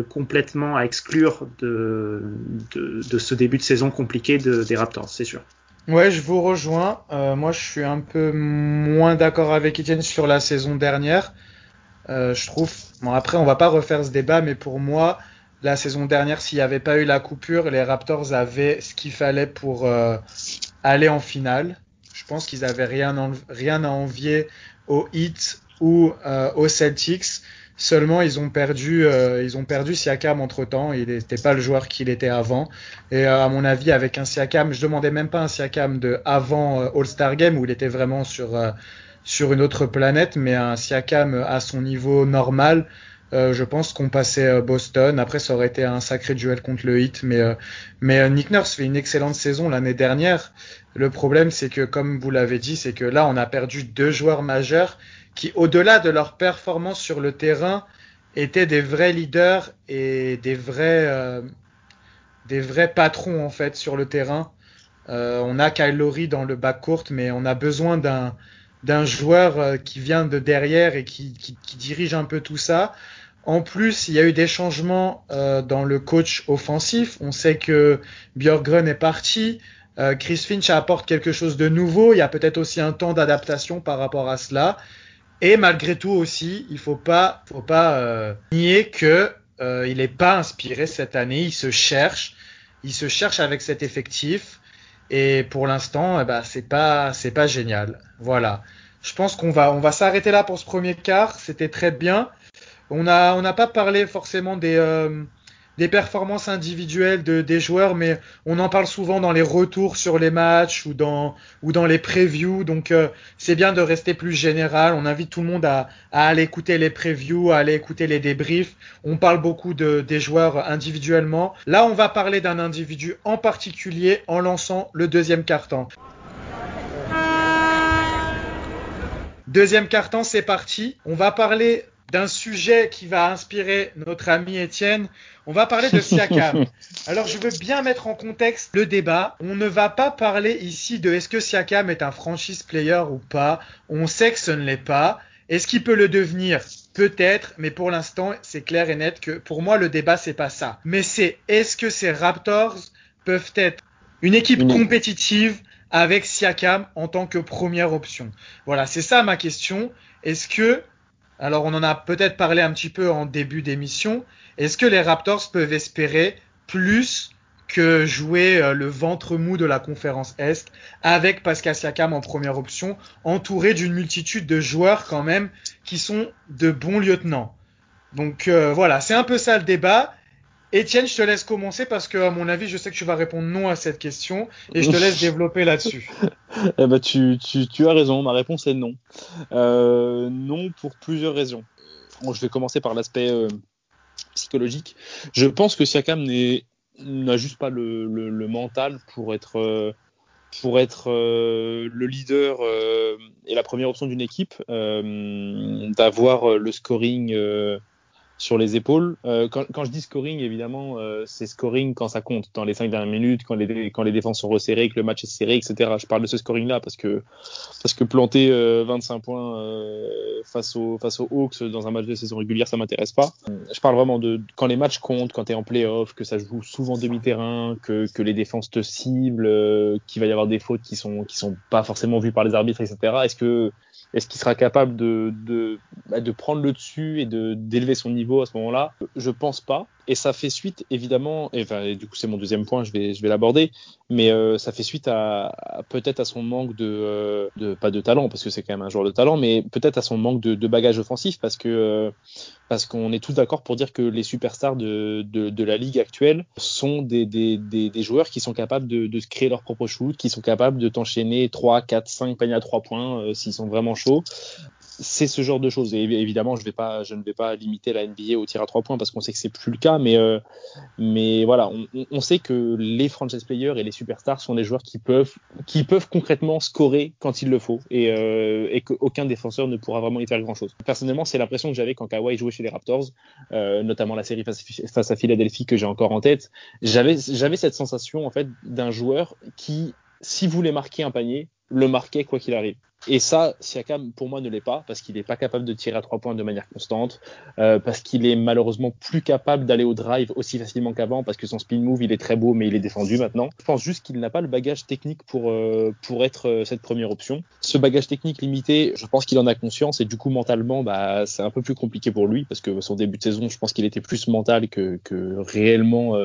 E: complètement à exclure de, ce début de saison compliqué de, des Raptors, c'est sûr.
C: Ouais, je vous rejoins. Euh, moi, je suis un peu moins d'accord avec Etienne sur la saison dernière. Euh, je trouve. Bon, après, on va pas refaire ce débat, mais pour moi, la saison dernière, s'il n'y avait pas eu la coupure, les Raptors avaient ce qu'il fallait pour euh, aller en finale. Je pense qu'ils avaient rien, rien à envier aux Heat ou euh, aux Celtics. Seulement, ils ont perdu, euh, ils ont perdu Siakam entre temps. Il n'était pas le joueur qu'il était avant. Et euh, à mon avis, avec un Siakam, je demandais même pas un Siakam de avant euh, All-Star Game où il était vraiment sur sur une autre planète, mais un Siakam à son niveau normal. je pense qu'on passait Boston. Après, ça aurait été un sacré duel contre le Heat, mais mais Nick Nurse fait une excellente saison l'année dernière. Le problème, c'est que comme vous l'avez dit, c'est que là, on a perdu deux joueurs majeurs qui, au-delà de leur performance sur le terrain, étaient des vrais leaders et des vrais, euh, des vrais patrons en fait sur le terrain. Euh, on a Kyle Lowry dans le backcourt, mais on a besoin d'un d'un joueur euh, qui vient de derrière et qui, qui, qui, dirige un peu tout ça. En plus, il y a eu des changements euh, dans le coach offensif. On sait que Björkgren est parti. Euh, Chris Finch apporte quelque chose de nouveau. Il y a peut-être aussi un temps d'adaptation par rapport à cela. Et malgré tout aussi, il faut pas, faut pas euh, nier que euh, il n'est pas inspiré cette année. Il se cherche, il se cherche avec cet effectif. Et pour l'instant, eh ben, c'est pas, c'est pas génial. Voilà. Je pense qu'on va, on va s'arrêter là pour ce premier quart. C'était très bien. On a, on n'a pas parlé forcément des, euh, des performances individuelles de, des joueurs, mais on en parle souvent dans les retours sur les matchs ou dans, ou dans les previews. Donc euh, c'est bien de rester plus général. On invite tout le monde à, à, aller écouter les previews, à aller écouter les débriefs. On parle beaucoup de, des joueurs individuellement. Là, on va parler d'un individu en particulier en lançant le deuxième carton. Deuxième carton, c'est parti. On va parler d'un sujet qui va inspirer notre ami Étienne. On va parler de Siakam. Alors je veux bien mettre en contexte le débat. On ne va pas parler ici de est-ce que Siakam est un franchise player ou pas. On sait que ce ne l'est pas. Est-ce qu'il peut le devenir? Peut-être, mais pour l'instant, c'est clair et net que pour moi le débat c'est pas ça. Mais c'est est-ce que ces Raptors peuvent être une équipe compétitive avec Siakam en tant que première option? Voilà, c'est ça ma question. Est-ce que alors on en a peut-être parlé un petit peu en début d'émission. Est-ce que les Raptors peuvent espérer plus que jouer euh, le ventre mou de la conférence Est avec Pascal Siakam en première option, entouré d'une multitude de joueurs quand même qui sont de bons lieutenants? Donc euh, voilà, c'est un peu ça le débat. Étienne, je te laisse commencer parce que, à mon avis, je sais que tu vas répondre non à cette question et je te laisse développer là-dessus.
D: eh ben, tu, tu, tu, as raison, ma réponse est non. Euh, non pour plusieurs raisons. Bon, je vais commencer par l'aspect euh, psychologique. Je pense que Siakam n'a juste pas le, le, le, mental pour être, euh, pour être euh, le leader euh, et la première option d'une équipe, euh, d'avoir le scoring sur les épaules. Euh, quand, quand, je dis scoring, évidemment, euh, c'est scoring quand ça compte, dans les cinq dernières minutes, quand les, quand les défenses sont resserrées, que le match est serré, etc. Je parle de ce scoring-là parce que, parce que planter euh, 25 points euh, face, aux, face aux Hawks dans un match de saison régulière, ça m'intéresse pas. Je parle vraiment de quand les matchs comptent, quand tu es en playoff, que ça joue souvent demi-terrain, que, que les défenses te ciblent, euh, qu'il va y avoir des fautes qui sont, qui sont pas forcément vues par les arbitres, etc. Est-ce que est-ce qu'il sera capable de, de, bah, prendre le dessus et de d'élever son niveau à ce moment-là? Je pense pas. Et ça fait suite évidemment, et, enfin, du coup c'est mon deuxième point, je vais, je vais l'aborder, mais euh, ça fait suite à, peut-être à son manque de, euh, de, pas de talent parce que c'est quand même un joueur de talent, mais peut-être à son manque de, bagage offensif parce que euh, parce qu'on est tous d'accord pour dire que les superstars de, de, la ligue actuelle sont des, des, des, des, joueurs qui sont capables de, créer leur propre shoot, qui sont capables de t'enchaîner 3, 4, 5 paniers à 3 points s'ils sont vraiment chauds c'est ce genre de choses. Et évidemment, je, ne vais pas limiter la NBA au tir à trois points parce qu'on sait que c'est plus le cas, mais, euh, voilà, on, sait que les franchise players et les superstars sont des joueurs qui peuvent, concrètement scorer quand il le faut et, euh, et qu'aucun défenseur ne pourra vraiment y faire grand chose. Personnellement, c'est l'impression que j'avais quand Kawhi jouait chez les Raptors, euh, notamment la série face, face à Philadelphie que j'ai encore en tête. J'avais, j'avais cette sensation en fait d'un joueur qui, s'il voulait marquer un panier, le marquait quoi qu'il arrive. Et ça, Siakam, pour moi, ne l'est pas, parce qu'il n'est pas capable de tirer à trois points de manière constante, euh, parce qu'il est malheureusement plus capable d'aller au drive aussi facilement qu'avant, parce que son spin move, il est très beau, mais il est défendu maintenant. Je pense juste qu'il n'a pas le bagage technique pour, euh, pour être euh, cette première option. Ce bagage technique limité, je pense qu'il en a conscience, et du coup, mentalement, bah, c'est un peu plus compliqué pour lui, parce que son début de saison, je pense qu'il était plus mental que, réellement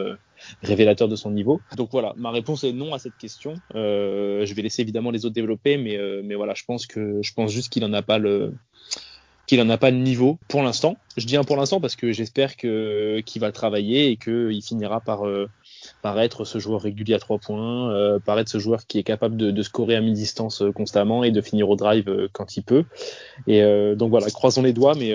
D: révélateur de son niveau. Donc voilà, ma réponse est non à cette question. Euh, je vais laisser évidemment les autres développer, mais, euh, mais voilà, je pense que je pense juste qu'il en a pas le qu'il en a pas le niveau pour l'instant. Je dis un pour l'instant parce que j'espère que qu'il va travailler et qu'il finira par euh, par être ce joueur régulier à trois points, euh, par être ce joueur qui est capable de, de scorer à mi-distance euh, constamment et de finir au drive euh, quand il peut. Et euh, donc voilà, croisons les doigts, mais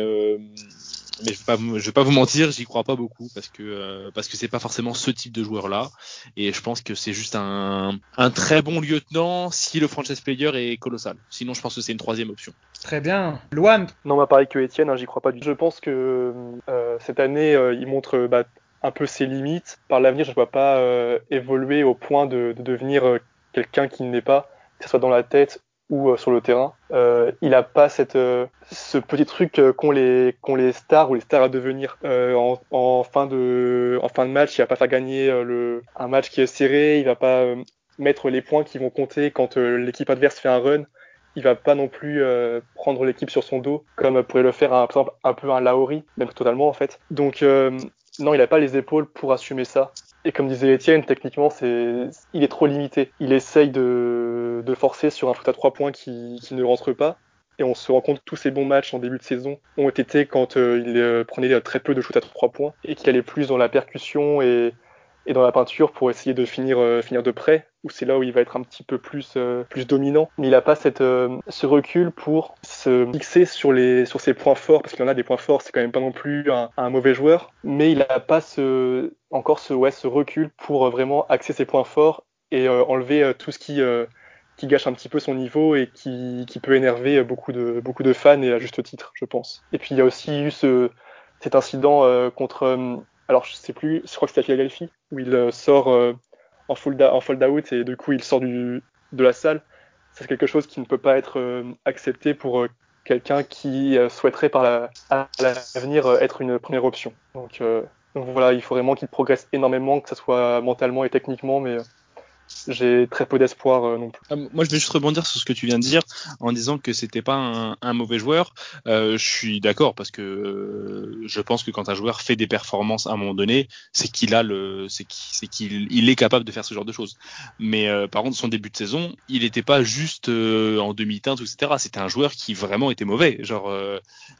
D: mais je vais pas, je vais pas vous mentir, j'y crois pas beaucoup parce que euh, parce que c'est pas forcément ce type de joueur là et je pense que c'est juste un, un très bon lieutenant si le franchise player est colossal. Sinon, je pense que c'est une troisième option.
C: Très bien, Luan.
F: Non, bah pareil que Étienne, hein, j'y crois pas du tout. Je pense que euh, cette année, euh, il montre bah, un peu ses limites. Par l'avenir, je ne vois pas euh, évoluer au point de, de devenir euh, quelqu'un qui n'est pas, que ce soit dans la tête ou euh, sur le terrain. Euh, il a pas cette, euh, ce petit truc qu'ont les, qu'ont les stars ou les stars à devenir. En, en, fin de, en fin de match, il va pas faire gagner le, un match qui est serré, il va pas mettre les points qui vont compter quand l'équipe adverse fait un run. Il va pas non plus prendre l'équipe sur son dos comme pourrait le faire un, exemple un peu un Laori, même totalement en fait. Donc non, il n'a pas les épaules pour assumer ça. Et comme disait Étienne, techniquement, c'est, il est trop limité. Il essaye de, forcer sur un foot à trois points qui, ne rentre pas. Et on se rend compte que tous ses bons matchs en début de saison ont été quand euh, il euh, prenait très peu de shoot à trois points et qu'il allait plus dans la percussion et, et dans la peinture pour essayer de finir, euh, finir de près, où c'est là où il va être un petit peu plus, euh, plus dominant. Mais il n'a pas euh, ce recul pour se fixer sur, ses points forts, parce qu'il en a des points forts, c'est quand même pas non plus un, mauvais joueur, mais il n'a pas encore ce, recul pour vraiment axer ses points forts et enlever tout ce qui, gâche un petit peu son niveau et qui, peut énerver beaucoup de, fans et à juste titre, je pense. Et puis il y a aussi eu ce, cet incident contre alors je sais plus, je crois que c'était à Philadelphie, où il euh, sort euh, en, fold en fold out et du coup il sort de la salle. C'est quelque chose qui ne peut pas être euh, accepté pour quelqu'un qui souhaiterait par la, à l'avenir être une première option. Donc, donc voilà, il faut vraiment qu'il progresse énormément, que ce soit mentalement et techniquement, mais j'ai très peu d'espoir euh, non plus.
D: Euh, moi, je vais juste rebondir sur ce que tu viens de dire en disant que c'était pas un, mauvais joueur. Euh, je suis d'accord parce que je pense que quand un joueur fait des performances à un moment donné, c'est qu'il a le, c'est qu'il il est capable de faire ce genre de choses. Mais par contre, son début de saison, il n'était pas juste en demi-teinte, etc. C'était un joueur qui vraiment était mauvais. Genre,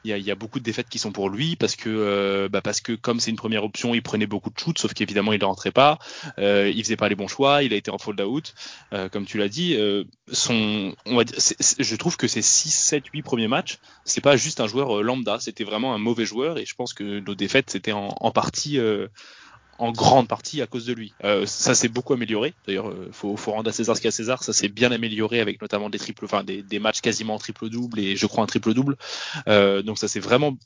D: il y a, y, a, beaucoup de défaites qui sont pour lui parce que, bah parce que comme c'est une première option, il prenait beaucoup de shoots, sauf qu'évidemment il ne rentrait pas, il faisait pas les bons choix, il a été fold out, euh, comme tu l'as dit, euh, je trouve que ces 6, 7, 8 premiers matchs, c'est pas juste un joueur euh, lambda, c'était vraiment un mauvais joueur et je pense que nos défaites c'était en, partie en grande partie à cause de lui. Euh, ça s'est beaucoup amélioré. D'ailleurs, euh, faut, faut rendre à César ce qu'il y a à César. Ça s'est bien amélioré avec notamment des triples, enfin des, des matchs quasiment triple double et je crois un triple double. Euh, donc ça c'est vraiment,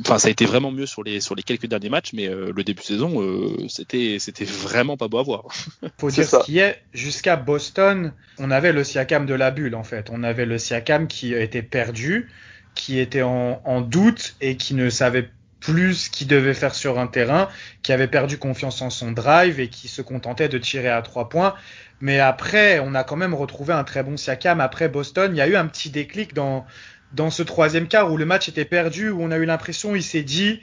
D: enfin ça a été vraiment mieux sur les sur les quelques derniers matchs, mais euh, le début de saison euh, c'était c'était vraiment pas beau à voir.
C: Faut dire ça. ce qui est jusqu'à Boston, on avait le Siakam de la bulle en fait. On avait le Siakam qui était perdu, qui était en, en doute et qui ne savait plus qu'il devait faire sur un terrain, qui avait perdu confiance en son drive et qui se contentait de tirer à trois points. Mais après, on a quand même retrouvé un très bon Siakam. Après Boston, il y a eu un petit déclic dans, dans ce troisième quart où le match était perdu, où on a eu l'impression, il s'est dit,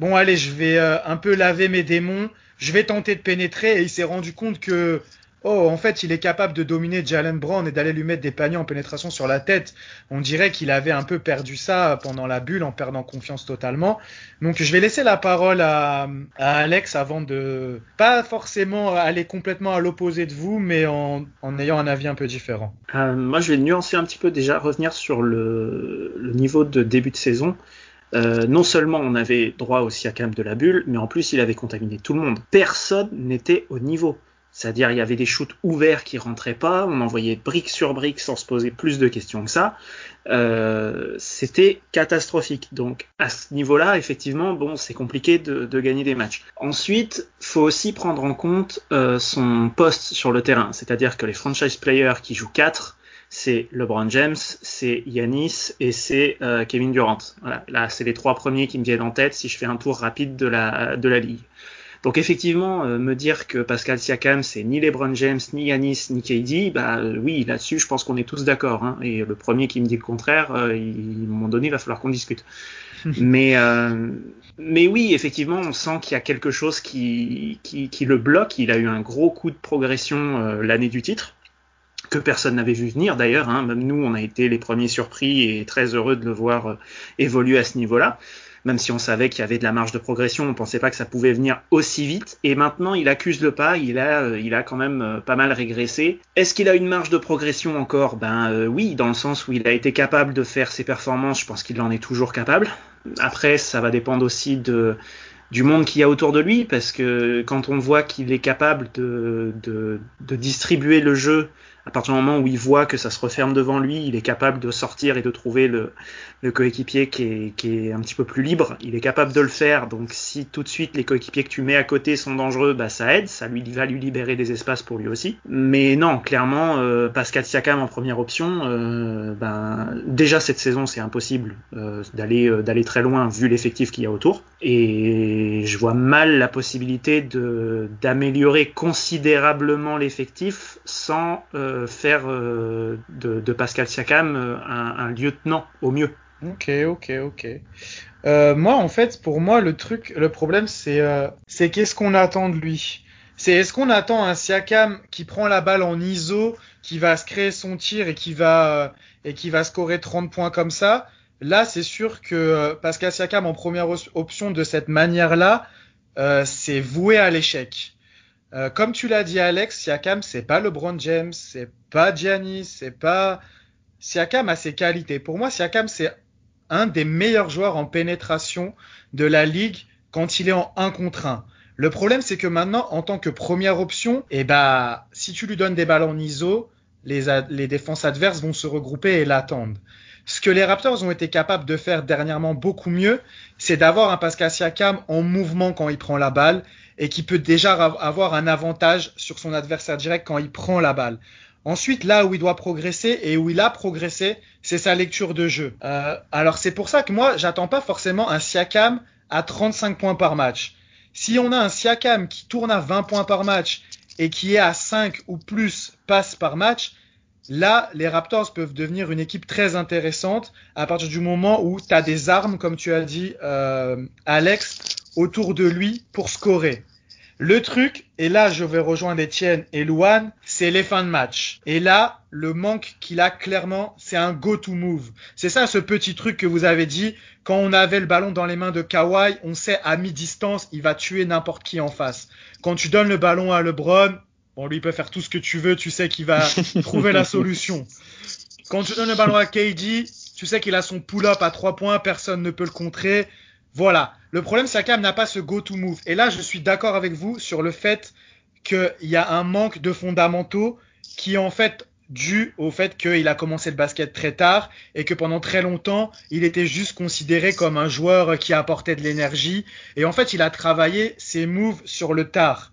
C: bon allez, je vais euh, un peu laver mes démons, je vais tenter de pénétrer et il s'est rendu compte que Oh, en fait, il est capable de dominer Jalen Brown et d'aller lui mettre des paniers en pénétration sur la tête. On dirait qu'il avait un peu perdu ça pendant la bulle en perdant confiance totalement. Donc, je vais laisser la parole à, Alex avant de pas forcément aller complètement à l'opposé de vous, mais en, ayant un avis un peu différent.
E: Euh, moi, je vais nuancer un petit peu déjà, revenir sur le, niveau de début de saison. Euh, non seulement on avait droit au Siakam de la bulle, mais en plus il avait contaminé tout le monde. Personne n'était au niveau. C'est-à-dire, il y avait des shoots ouverts qui rentraient pas, on envoyait brique sur brique sans se poser plus de questions que ça. Euh, c'était catastrophique. Donc, à ce niveau-là, effectivement, bon, c'est compliqué de, gagner des matchs. Ensuite, faut aussi prendre en compte euh, son poste sur le terrain. C'est-à-dire que les franchise players qui jouent 4, c'est LeBron James, c'est Yanis et c'est euh, Kevin Durant. Voilà, là, c'est les trois premiers qui me viennent en tête si je fais un tour rapide de la, de la ligue. Donc effectivement, euh, me dire que Pascal Siakam c'est ni LeBron James, ni Yanis, ni KD, bah euh, oui, là-dessus, je pense qu'on est tous d'accord. Hein. Et le premier qui me dit le contraire, euh, il, à un moment donné, il va falloir qu'on discute. mais mais oui, effectivement, on sent qu'il y a quelque chose qui, qui, qui, le bloque. Il a eu un gros coup de progression l'année du titre que personne n'avait vu venir d'ailleurs. Hein. Même nous, on a été les premiers surpris et très heureux de le voir évoluer à ce niveau-là même si on savait qu'il y avait de la marge de progression, on pensait pas que ça pouvait venir aussi vite. Et maintenant, il accuse le pas, il a, euh, il a quand même euh, pas mal régressé. Est-ce qu'il a une marge de progression encore? Ben euh, oui, dans le sens où il a été capable de faire ses performances, je pense qu'il en est toujours capable. Après, ça va dépendre aussi de du monde qu'il y a autour de lui, parce que quand on voit qu'il est capable de, de, de distribuer le jeu à partir du moment où il voit que ça se referme devant lui, il est capable de sortir et de trouver le, coéquipier qui est, un petit peu plus libre. Il est capable de le faire. Donc si tout de suite les coéquipiers que tu mets à côté sont dangereux, bah ça aide, ça va lui libérer des espaces pour lui aussi. Mais non, clairement, euh, Pascal Siakam en première option, euh, ben déjà cette saison c'est impossible euh, d'aller euh, d'aller très loin vu l'effectif qu'il y a autour. Et je vois mal la possibilité d'améliorer considérablement l'effectif sans faire euh, de, Pascal Siakam euh, un, lieutenant au mieux.
C: Ok, ok, ok. moi, en fait, pour moi, le truc, le problème, c'est c'est qu'est-ce qu'on attend de lui? C'est est-ce qu'on attend un Siakam qui prend la balle en ISO, qui va se créer son tir et qui va et qui va scorer 30 points comme ça? Là, c'est sûr que Pascal Siakam en première option de cette manière-là, c'est voué à l'échec. Euh, comme tu l'as dit, Alex, Siakam, c'est pas LeBron James, c'est pas Giannis, c'est pas. Siakam a ses qualités. Pour moi, Siakam, c'est un des meilleurs joueurs en pénétration de la ligue quand il est en 1 contre 1. Le problème, c'est que maintenant, en tant que première option, eh ben, si tu lui donnes des ballons en ISO, les, les défenses adverses vont se regrouper et l'attendre. Ce que les Raptors ont été capables de faire dernièrement beaucoup mieux, c'est d'avoir un Pascal Siakam en mouvement quand il prend la balle et qui peut déjà avoir un avantage sur son adversaire direct quand il prend la balle. Ensuite, là où il doit progresser et où il a progressé, c'est sa lecture de jeu. Euh, alors c'est pour ça que moi, j'attends pas forcément un Siakam à 35 points par match. Si on a un Siakam qui tourne à 20 points par match et qui est à 5 ou plus passes par match, là, les Raptors peuvent devenir une équipe très intéressante à partir du moment où tu as des armes, comme tu as dit, euh, Alex, autour de lui pour scorer. Le truc, et là je vais rejoindre Etienne et Luan, c'est les fins de match. Et là, le manque qu'il a clairement, c'est un go-to move. C'est ça ce petit truc que vous avez dit. Quand on avait le ballon dans les mains de Kawhi, on sait à mi-distance, il va tuer n'importe qui en face. Quand tu donnes le ballon à LeBron, bon lui il peut faire tout ce que tu veux, tu sais qu'il va trouver la solution. Quand tu donnes le ballon à KD, tu sais qu'il a son pull-up à trois points, personne ne peut le contrer. Voilà. Le problème, c'est qu'Akam n'a pas ce go-to move. Et là, je suis d'accord avec vous sur le fait qu'il y a un manque de fondamentaux qui est en fait dû au fait qu'il a commencé le basket très tard et que pendant très longtemps, il était juste considéré comme un joueur qui apportait de l'énergie. Et en fait, il a travaillé ses moves sur le tard.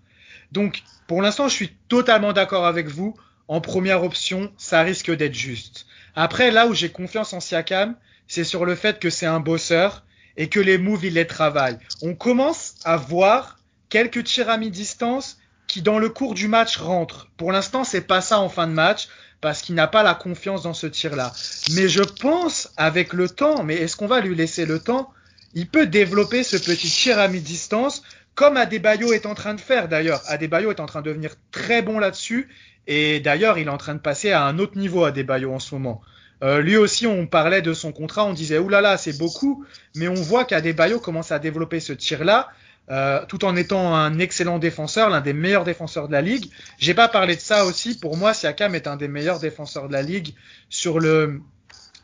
C: Donc, pour l'instant, je suis totalement d'accord avec vous. En première option, ça risque d'être juste. Après, là où j'ai confiance en Siakam, c'est sur le fait que c'est un bosseur et que les moves, il les travaille. On commence à voir quelques tirs à mi-distance qui, dans le cours du match, rentrent. Pour l'instant, c'est pas ça en fin de match parce qu'il n'a pas la confiance dans ce tir-là. Mais je pense, avec le temps, mais est-ce qu'on va lui laisser le temps? Il peut développer ce petit tir à mi-distance, comme Adebayo est en train de faire d'ailleurs. Adebayo est en train de devenir très bon là-dessus, et d'ailleurs, il est en train de passer à un autre niveau Adebayo en ce moment. Euh, lui aussi, on parlait de son contrat, on disait oulala, c'est beaucoup, mais on voit qu'Adebayo commence à développer ce tir-là. Euh, tout en étant un excellent défenseur, l'un des meilleurs défenseurs de la ligue. J'ai pas parlé de ça aussi. Pour moi, Siakam est un des meilleurs défenseurs de la ligue sur le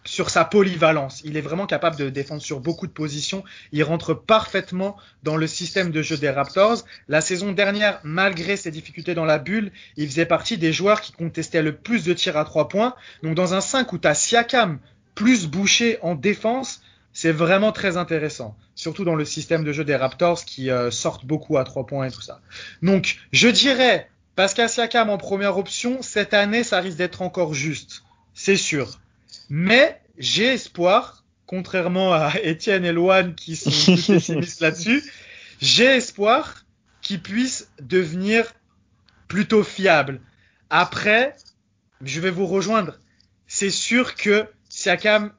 C: sur sa polyvalence. Il est vraiment capable de défendre sur beaucoup de positions. Il rentre parfaitement dans le système de jeu des Raptors. La saison dernière, malgré ses difficultés dans la bulle, il faisait partie des joueurs qui contestaient le plus de tirs à trois points. Donc dans un 5 où tu as Siakam plus bouché en défense, c'est vraiment très intéressant, surtout dans le système de jeu des Raptors qui euh, sortent beaucoup à trois points et tout ça. Donc, je dirais Pascal Siakam en première option, cette année, ça risque d'être encore juste, c'est sûr. Mais j'ai espoir, contrairement à Étienne et Loane qui sont plus pessimistes là-dessus, j'ai espoir qu'il puisse devenir plutôt fiable. Après, je vais vous rejoindre. C'est sûr que Siakam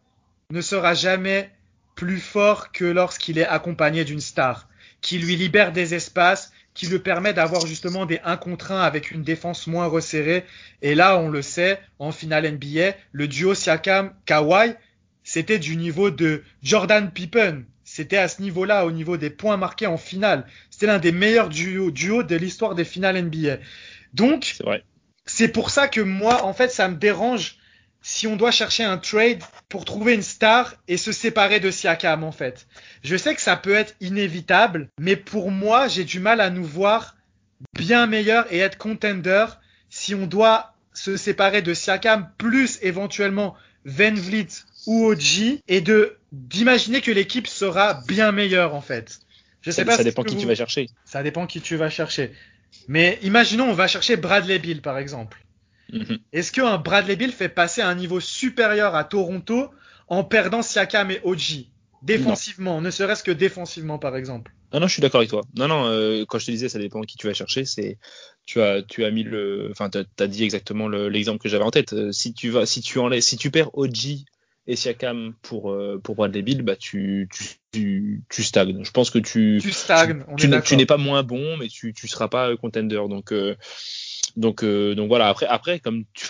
C: ne sera jamais plus fort que lorsqu'il est accompagné d'une star, qui lui libère des espaces, qui lui permet d'avoir justement des 1 contre 1 avec une défense moins resserrée. Et là, on le sait, en finale NBA, le duo Siakam-Kawhi, c'était du niveau de Jordan Pippen. C'était à ce niveau-là, au niveau des points marqués en finale. C'était l'un des meilleurs duos, duos de l'histoire des finales NBA. Donc, c'est pour ça que moi, en fait, ça me dérange si on doit chercher un trade pour trouver une star et se séparer de Siakam en fait. Je sais que ça peut être inévitable, mais pour moi, j'ai du mal à nous voir bien meilleur et être contender si on doit se séparer de Siakam plus éventuellement Van Vliet ou OG et de d'imaginer que l'équipe sera bien meilleure en fait.
D: Je sais ça, pas. Ça dépend qui tu vas chercher.
C: Ça dépend qui tu vas chercher. Mais imaginons on va chercher Bradley Bill par exemple. Mhm. Est-ce qu'un Bradley Bill fait passer à un niveau supérieur à Toronto en perdant Siakam et OG défensivement, ne serait-ce que défensivement par exemple
D: Non, non, je suis d'accord avec toi. Non, non, euh, quand je te disais, ça dépend qui tu vas chercher. C'est tu as tu as mis le, enfin, tu as, dit exactement l'exemple que j'avais en tête. Euh, si tu vas, si tu enlèves, si tu perds OG et Siakam pour euh, pour Bradley Bill, bah tu tu, tu, stagnes. Je pense que tu
C: tu stagnes.
D: Tu, tu n'es pas moins bon, mais tu tu seras pas contender. Donc donc, euh, donc voilà. Après, après, comme tu,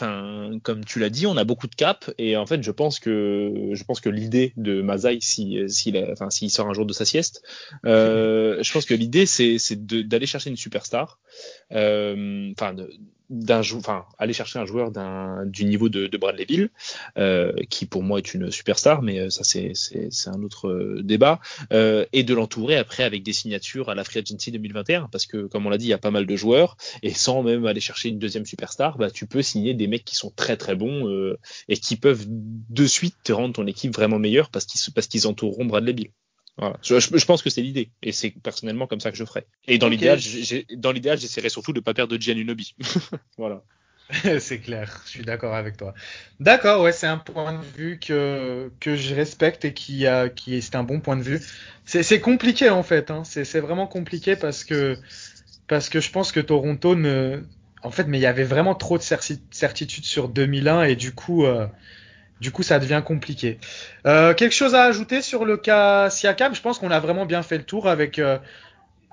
D: comme tu l'as dit, on a beaucoup de cap et en fait, je pense que, je pense que l'idée de Mazai, si, s'il, enfin, sort un jour de sa sieste, euh, je pense que l'idée, c'est, c'est d'aller chercher une superstar, euh, enfin, d'un enfin aller chercher un joueur d'un du niveau de, de Bradley Bill euh, qui pour moi est une superstar mais euh, ça c'est c'est un autre euh, débat euh, et de l'entourer après avec des signatures à la Free Agency 2021 parce que comme on l'a dit il y a pas mal de joueurs et sans même aller chercher une deuxième superstar bah tu peux signer des mecs qui sont très très bons euh, et qui peuvent de suite te rendre ton équipe vraiment meilleure parce qu'ils parce qu'ils entoureront Bradley Bill voilà. Je, je, pense que c'est l'idée, et c'est personnellement comme ça que je ferais. Et dans okay. l'idéal, dans l'idéal, j'essaierai surtout de pas perdre de Giannunobi. voilà.
C: c'est clair, je suis d'accord avec toi. D'accord, ouais, c'est un point de vue que que je respecte et qui a qui c'est un bon point de vue. C'est compliqué en fait, hein. c'est vraiment compliqué parce que parce que je pense que Toronto ne, en fait, mais il y avait vraiment trop de certitude sur 2001 et du coup. Euh, du coup, ça devient compliqué. Euh, quelque chose à ajouter sur le cas Siakam? Je pense qu'on a vraiment bien fait le tour avec euh,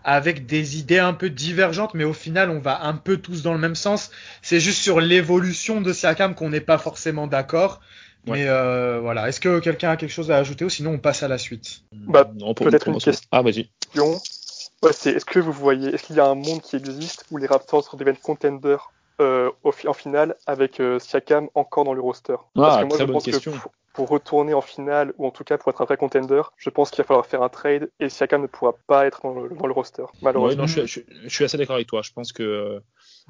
C: avec des idées un peu divergentes, mais au final, on va un peu tous dans le même sens. C'est juste sur l'évolution de Siakam qu'on n'est pas forcément d'accord. Ouais. Mais euh, voilà, est-ce que quelqu'un a quelque chose à ajouter ou sinon on passe à la suite?
F: Bah, Peut-être une question.
D: Ah, vas-y.
F: Ouais, c'est est-ce que vous voyez, est-ce qu'il y a un monde qui existe où les Raptors deviennent contenders? Euh, en finale avec euh, Siakam encore dans le roster.
D: Ah, Parce que moi, je pense question.
F: que pour, pour, retourner en finale, ou en tout cas pour être un vrai contender, je pense qu'il va falloir faire un trade et Siakam ne pourra pas être dans le, dans le roster, malheureusement.
D: Ouais, non, je, je, je, suis assez d'accord avec toi. Je pense que,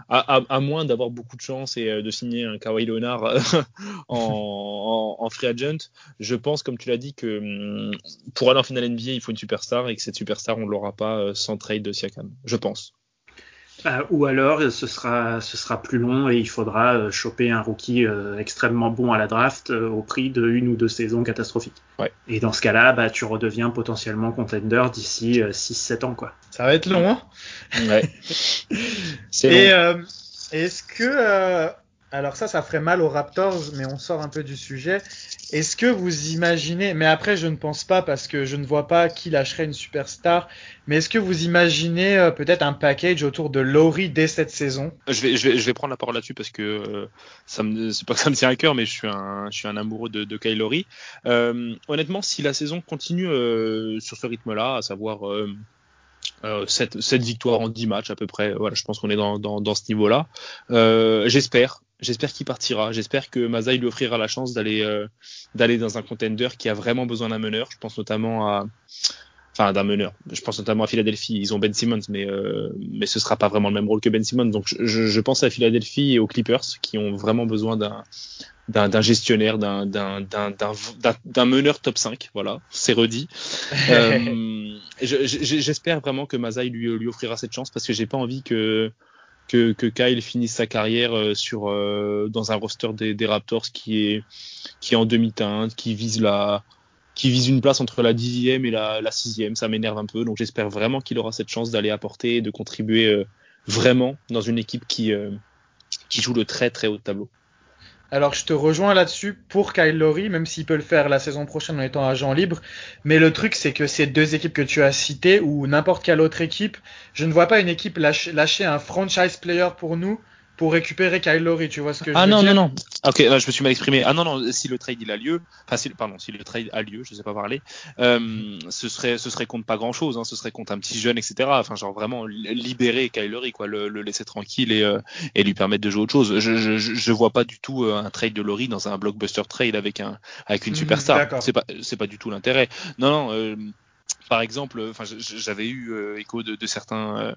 D: à, à, à moins d'avoir beaucoup de chance et euh, de signer un Kawhi Leonard en, en, en, free agent, je pense, comme tu l'as dit, que hum, pour aller en finale NBA, il faut une superstar et que cette superstar, on ne l'aura pas euh, sans trade de Siakam. Je pense.
E: Euh, ou alors ce sera ce sera plus long et il faudra euh, choper un rookie euh, extrêmement bon à la draft euh, au prix de une ou deux saisons catastrophiques.
D: Ouais.
E: Et dans ce cas-là, bah tu redeviens potentiellement contender d'ici 6-7 ans quoi.
C: Ça va être long. Hein
D: ouais.
C: et est-ce que Alors ça, ça ferait mal aux Raptors, mais on sort un peu du sujet. Est-ce que vous imaginez, mais après je ne pense pas parce que je ne vois pas qui lâcherait une superstar, mais est-ce que vous imaginez euh, peut-être un package autour de Laurie dès cette saison?
D: Je vais, je, vais, je vais prendre la parole là-dessus parce que euh, ça c'est pas que ça me tient à cœur, mais je suis un, je suis un amoureux de, de Kyle. Euh, honnêtement, si la saison continue euh, sur ce rythme-là, à savoir euh, 7, 7 victoires en 10 matchs à peu près, voilà, je pense qu'on est dans, dans, dans ce niveau-là. J'espère J'espère qu'il partira. J'espère que Mazaï lui offrira la chance d'aller euh, d'aller dans un contender qui a vraiment besoin d'un meneur. Je pense notamment à enfin d'un meneur. Je pense notamment à Philadelphie. Ils ont Ben Simmons, mais euh, mais ce sera pas vraiment le même rôle que Ben Simmons. Donc je, je pense à Philadelphie et aux Clippers qui ont vraiment besoin d'un d'un gestionnaire, d'un d'un meneur top 5. Voilà, c'est redit. euh, J'espère vraiment que Mazaï lui, lui offrira cette chance parce que j'ai pas envie que que, que Kyle finisse sa carrière euh, sur euh, dans un roster des, des, Raptors qui est qui est en demi-teinte, qui vise la qui vise une place entre la dixième et la, la sixième. Ça m'énerve un peu, donc j'espère vraiment qu'il aura cette chance d'aller apporter et de contribuer euh, vraiment dans une équipe qui qui joue le très très haut tableau.
C: Alors je te rejoins là-dessus pour Kyle Lowry, même s'il peut le faire la saison prochaine en étant agent libre. Mais le truc c'est que ces deux équipes que tu as citées ou n'importe quelle autre équipe, je ne vois pas une équipe lâcher, lâcher un franchise player pour nous pour récupérer Kyle Lowry, tu vois ce que je
D: ah
C: veux
D: non,
C: dire
D: non, non, Ok, là, je me suis mal exprimé. Ah non, non, si le trade il a lieu, enfin, si, pardon, si le trade a lieu, je sais pas parler, euh, ce serait, ce serait contre pas grand chose, hein, ce serait contre un petit jeune, etc. Enfin, genre vraiment libérer Kyle Lowry, quoi, le, le laisser tranquille et, euh, et lui permettre de jouer autre chose. Je, je, je vois pas du tout euh, un trade de Lowry dans un blockbuster trade avec un, avec une superstar. Mmh, c'est pas, c'est pas du tout l'intérêt. Non, non. Euh, par exemple, enfin, j'avais eu euh, écho de, de certains, euh,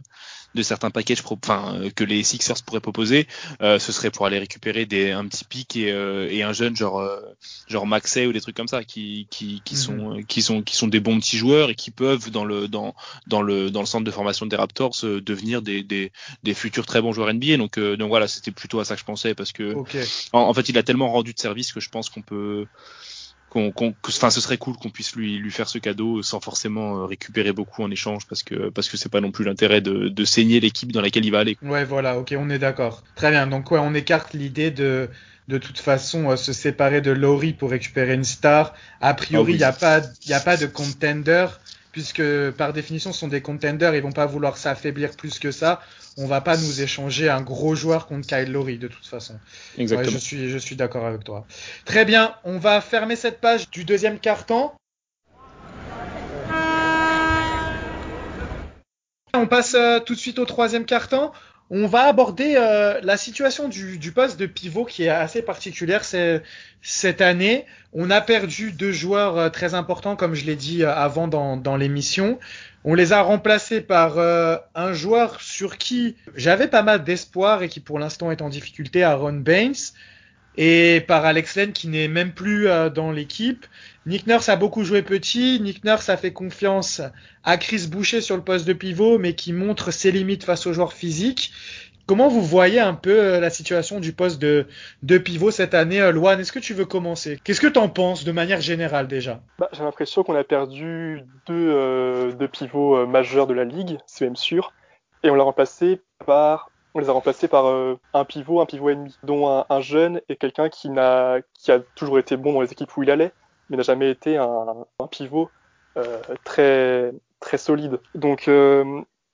D: de certains packages, enfin, euh, que les Sixers pourraient proposer. ce serait pour aller récupérer des, un petit pic et, et un jeune genre, genre Maxey ou des trucs comme ça, qui, qui, qui mm -hmm. sont, qui sont, qui sont des bons petits joueurs et qui peuvent dans le, dans, dans le, dans le centre de formation des Raptors devenir des, des, des futurs très bons joueurs NBA. Donc, donc voilà, c'était plutôt à ça que je pensais parce que,
C: okay.
D: en, en, fait, il a tellement rendu de service que je pense qu'on peut qu'on, qu'on, enfin, ce serait cool qu'on puisse lui, lui faire ce cadeau sans forcément récupérer beaucoup en échange parce que parce que c'est pas non plus l'intérêt de, de saigner l'équipe dans laquelle il va aller.
C: Ouais, voilà, ok, on est d'accord. Très bien. Donc ouais, on écarte l'idée de de toute façon euh, se séparer de Laurie pour récupérer une star. A priori, il oh, oui. n'y a pas il y a pas de contender puisque par définition ce sont des contenders, ils vont pas vouloir s'affaiblir plus que ça. On va pas nous échanger un gros joueur contre Kyle Lowry de toute façon.
D: Exactement.
C: Ouais, je suis, je suis d'accord avec toi. Très bien, on va fermer cette page du deuxième quart-temps. On passe euh, tout de suite au troisième quart-temps. On va aborder euh, la situation du, du, poste de pivot qui est assez particulière cette année. On a perdu deux joueurs euh, très importants, comme je l'ai dit euh, avant dans, dans l'émission. On les a remplacés par euh, un joueur sur qui j'avais pas mal d'espoir et qui pour l'instant est en difficulté, Aaron Baines, et par Alex Len qui n'est même plus euh, dans l'équipe. Nick Nurse a beaucoup joué petit. Nick Nurse a fait confiance à Chris Boucher sur le poste de pivot, mais qui montre ses limites face aux joueurs physiques. Comment vous voyez un peu euh, la situation du poste de, de pivot cette année, euh, Loan? Est-ce que tu veux commencer? Qu'est-ce que tu en penses de manière générale déjà?
F: Bah, J'ai l'impression qu'on a perdu deux, euh, deux pivots euh, majeurs de la ligue, c'est même sûr, et on l'a remplacé par on les a remplacés par euh, un pivot, un pivot ennemi, dont un, un jeune et quelqu'un qui n'a qui a toujours été bon dans les équipes où il allait, mais n'a jamais été un, pivot euh, très très solide. Donc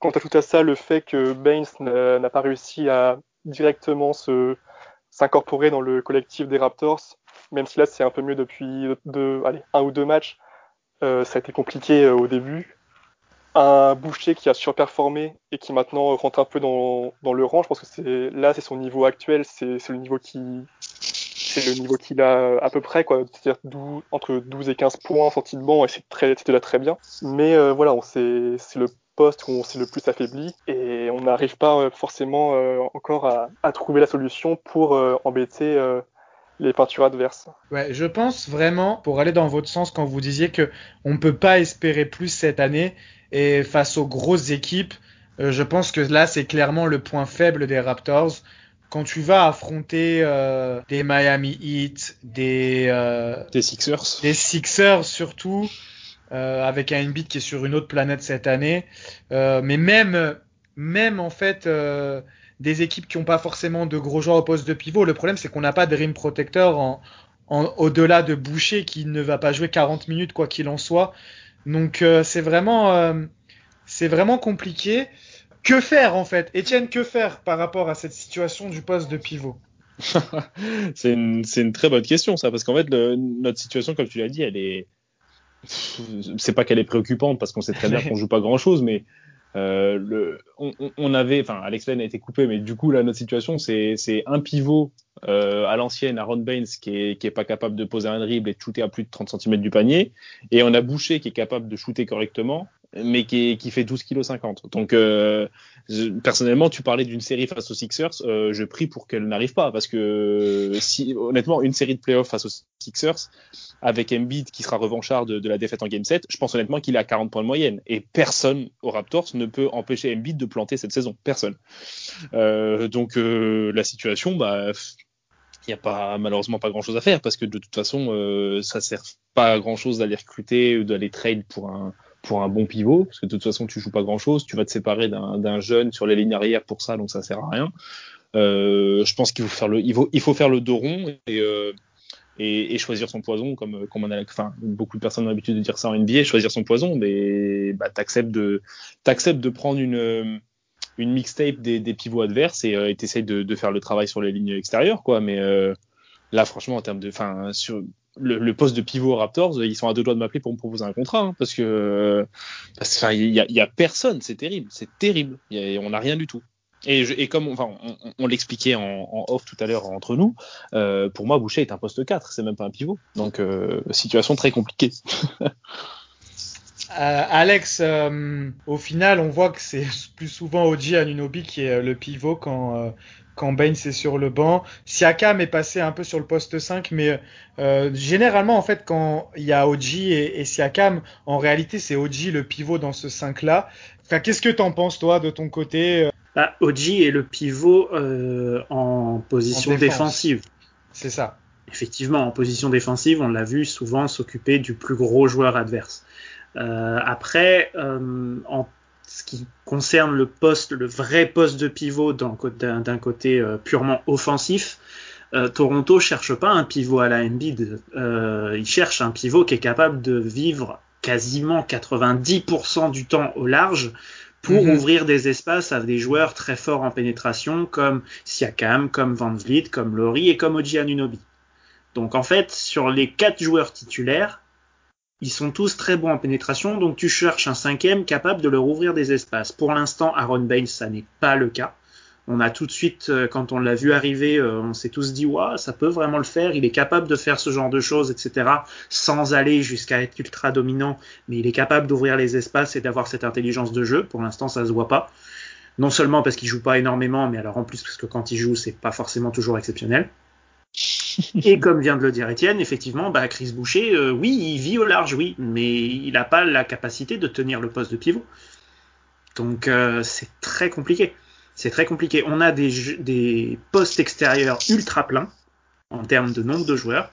F: Quant à tout à ça, le fait que Baines n'a pas réussi à directement s'incorporer dans le collectif des Raptors, même si là c'est un peu mieux depuis deux, un ou deux matchs, euh, ça a été compliqué euh, au début. Un Boucher qui a surperformé et qui maintenant rentre un peu dans, dans le rang, je pense que c'est là c'est son niveau actuel, c'est le niveau qui c'est le niveau qu'il a à peu près quoi, c'est-à-dire entre 12 et 15 points banc et c'est très c'était là très bien. Mais euh, voilà, on c'est le poste où on s'est le plus affaibli et on n'arrive pas forcément euh, encore à, à, trouver la solution pour euh, embêter euh, les peintures adverses.
C: Ouais, je pense vraiment, pour aller dans votre sens, quand vous disiez que on ne peut pas espérer plus cette année et face aux grosses équipes, je pense que là c'est clairement le point faible des Raptors. Quand tu vas affronter euh, des Miami Heat, des euh,
D: des Sixers,
C: des Sixers surtout, euh, avec un Embiid qui est sur une autre planète cette année. Euh, mais même, même en fait, euh, des équipes qui n'ont pas forcément de gros joueurs au poste de pivot. Le problème, c'est qu'on n'a pas de rim protector en, au-delà de Boucher qui ne va pas jouer 40 minutes quoi qu'il en soit. Donc euh, c'est vraiment, euh, c'est vraiment compliqué. Que faire en fait? Étienne, que faire par rapport à cette situation du poste de pivot?
D: C'est une, une, très bonne question ça, parce qu'en fait le, notre situation, comme tu l'as dit, elle est, c'est pas qu'elle est préoccupante parce qu'on sait très bien qu'on joue pas grand chose, mais euh, on, avait, enfin, Alex Len a été coupé, mais du coup, là, notre situation, c'est, c'est un pivot euh, à l'ancienne, Aaron Baines, qui est, qui est pas capable de poser un dribble et de shooter à plus de 30 cm du panier, et on a Boucher qui est capable de shooter correctement, mais qui, fait 12 kg 50. Donc, euh, personnellement, tu parlais d'une série face aux Sixers, euh, je prie pour qu'elle n'arrive pas, parce que si, honnêtement, une série de playoffs face aux Sixers, avec Embiid qui sera revanchard de, la défaite en Game 7, je pense honnêtement qu'il est à 40 points de moyenne. Et personne aux Raptors ne peut empêcher Embiid de planter cette saison. Personne. Euh, donc euh, la situation, bah, il n'y a pas malheureusement pas grand chose à faire parce que de toute façon, euh, ça sert pas à grand chose d'aller recruter ou d'aller trade pour un pour un bon pivot parce que de toute façon tu joues pas grand chose, tu vas te séparer d'un jeune sur les lignes arrière pour ça donc ça sert à rien. Euh, je pense qu'il faut faire le il faut, il faut faire le dos rond et euh, et, et, choisir son poison, comme, comme on a, enfin, beaucoup de personnes ont l'habitude de dire ça en NBA, choisir son poison, mais bah, t'acceptes de, t'acceptes de prendre une, une mixtape des, des pivots adverses et euh, t'essayes de, de, faire le travail sur les lignes extérieures, quoi. Mais euh, là, franchement, en termes de, enfin, sur le, poste de pivot Raptors, ils sont à deux doigts de m'appeler pour me proposer un contrat, hein, parce que, parce il y a, personne, c'est terrible, c'est terrible, y a, on n'a rien du tout. Et, comme on, l'expliquait en, en, off tout à l'heure entre nous, euh, pour moi Boucher est un poste 4, c'est même pas un pivot. Donc euh, situation très compliquée.
C: euh, Alex, euh, au final, on voit que c'est plus souvent Oji Anunobi qui est le pivot quand euh, quand Baines est sur le banc. Siakam est passé un peu sur le poste 5, mais euh, généralement, en fait, quand il y a Oji et, et Siakam, en réalité, c'est Oji le pivot dans ce 5-là. Enfin, Qu'est-ce que t'en penses, toi, de ton côté
E: bah, Oji est le pivot euh, en position
C: En défense.
E: défensive.
C: C'est ça.
E: Effectivement, en position défensive, on l'a vu souvent s'occuper du plus gros joueur adverse. Euh, après, euh, en ce qui concerne le poste, le vrai poste de pivot d'un côté euh, purement offensif, euh, Toronto cherche pas un pivot à la Embiid. Euh, il cherche un pivot qui est capable de vivre quasiment 90% du temps au large pour
C: Mhm.
E: ouvrir des espaces à des joueurs très forts en pénétration comme Siakam, comme Van Vliet, comme Laurie et comme Oji Anunoby. Donc en fait, sur les quatre joueurs titulaires, ils sont tous très bons en pénétration, donc tu cherches un cinquième capable de leur ouvrir des espaces. Pour l'instant, Aaron Baines, ça n'est pas le cas. On a tout de suite, euh, quand on l'a vu arriver, euh, on s'est tous dit, ouais, ça peut vraiment le faire, il est capable de faire ce genre de choses, etc., sans aller jusqu'à être ultra dominant, mais il est capable d'ouvrir les espaces et d'avoir cette intelligence de jeu. Pour l'instant, ça se voit pas. Non seulement parce qu'il joue pas énormément, mais alors en plus parce que quand il joue, c'est pas forcément toujours exceptionnel. Et comme vient de le dire Étienne, effectivement, bah, Chris Boucher, euh, oui, il vit au large, oui, mais il n'a pas la capacité de tenir le poste de pivot. Donc euh, c'est très compliqué. C'est très compliqué. On a des, jeux- des postes extérieurs ultra pleins en termes de nombre de joueurs,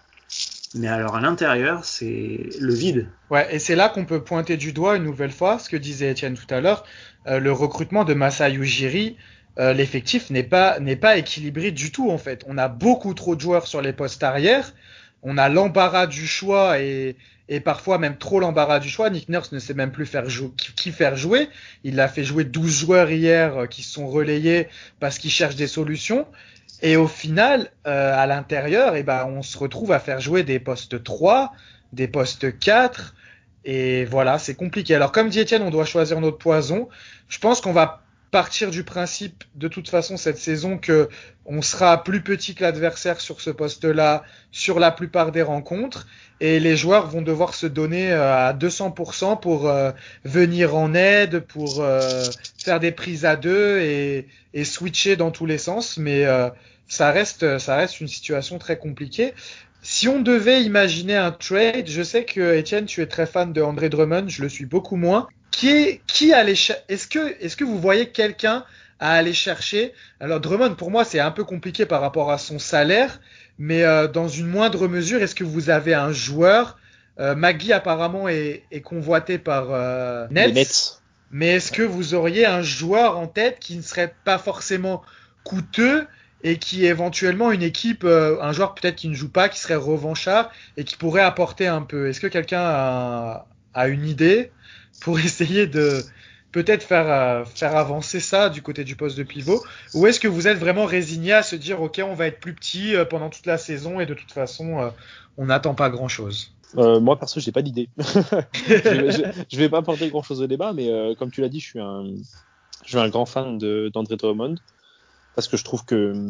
E: mais alors à l'intérieur, c'est le vide.
C: Ouais, et c'est là qu'on peut pointer du doigt une nouvelle fois ce que disait Étienne tout à l'heure, euh, le recrutement de Masai Ujiri. Euh, L'effectif n'est pas n'est pas équilibré du tout en fait. On a beaucoup trop de joueurs sur les postes arrière. On a l'embarras du choix et, et parfois même trop l'embarras du choix. Nick Nurse ne sait même plus faire jou- qui, faire jouer. Il a fait jouer 12 joueurs hier euh, qui sont relayés parce qu'il cherche des solutions. Et au final, euh, à l'intérieur, eh ben, on se retrouve à faire jouer des postes 3, des postes 4. Et voilà, c'est compliqué. Alors, comme dit Étienne, on doit choisir notre poison. Je pense qu'on va partir du principe, de toute façon, cette saison, que on sera plus petit que l'adversaire sur ce poste-là, sur la plupart des rencontres. Et les joueurs vont devoir se donner euh, à 200% pour euh, venir en aide, pour euh, faire des prises à deux et, switcher dans tous les sens. Mais ça reste, ça reste une situation très compliquée. Si on devait imaginer un trade, je sais que Étienne, tu es très fan de André Drummond, je le suis beaucoup moins. Qui est, qui allait, est-ce que, est-ce que vous voyez quelqu'un à aller chercher? Alors Drummond, pour moi, c'est un peu compliqué par rapport à son salaire, mais euh, dans une moindre mesure, est-ce que vous avez un joueur? Euh, Maggie apparemment est, est convoité par euh, Nets,
D: Nets.
C: mais est-ce que vous auriez un joueur en tête qui ne serait pas forcément coûteux et qui éventuellement une équipe, euh, un joueur peut-être qui ne joue pas, qui serait revanchard et qui pourrait apporter un peu? Est-ce que quelqu'un a, a, une idée? Pour essayer de peut-être faire, euh, faire avancer ça du côté du poste de pivot Ou est-ce que vous êtes vraiment résigné à se dire, OK, on va être plus petit euh, pendant toute la saison et de toute façon, on n'attend pas grand-chose?
D: Euh, moi perso, j'ai pas d'idée. je, je, vais pas apporter grand chose au débat, mais euh, comme tu l'as dit, je suis un, je suis un grand fan d'André Drummond parce que je trouve que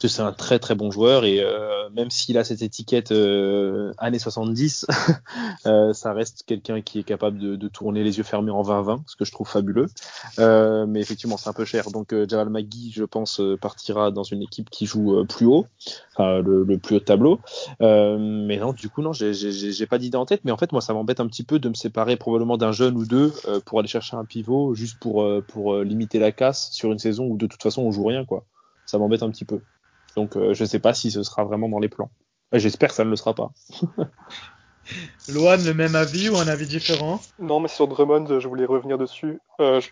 D: c'est un très très bon joueur et euh, même s'il a cette étiquette euh, années 70, euh, ça reste quelqu'un qui est capable de, de, tourner les yeux fermés en 20-20, ce que je trouve fabuleux. Euh, mais effectivement, c'est un peu cher. Donc euh, Javal McGee, je pense, euh, partira dans une équipe qui joue plus haut, enfin le, le, plus haut tableau. mais non, du coup non, j'ai pas d'idée en tête. Mais en fait, moi, ça m'embête un petit peu de me séparer probablement d'un jeune ou deux pour aller chercher un pivot juste pour pour limiter la casse sur une saison où de toute façon on joue rien quoi. Ça m'embête un petit peu. Donc euh, je ne sais pas si ce sera vraiment dans les plans. J'espère que ça ne le sera pas.
C: Loan, le même avis ou un avis différent?
F: Non, mais sur Drummond, je voulais revenir dessus. Euh, je,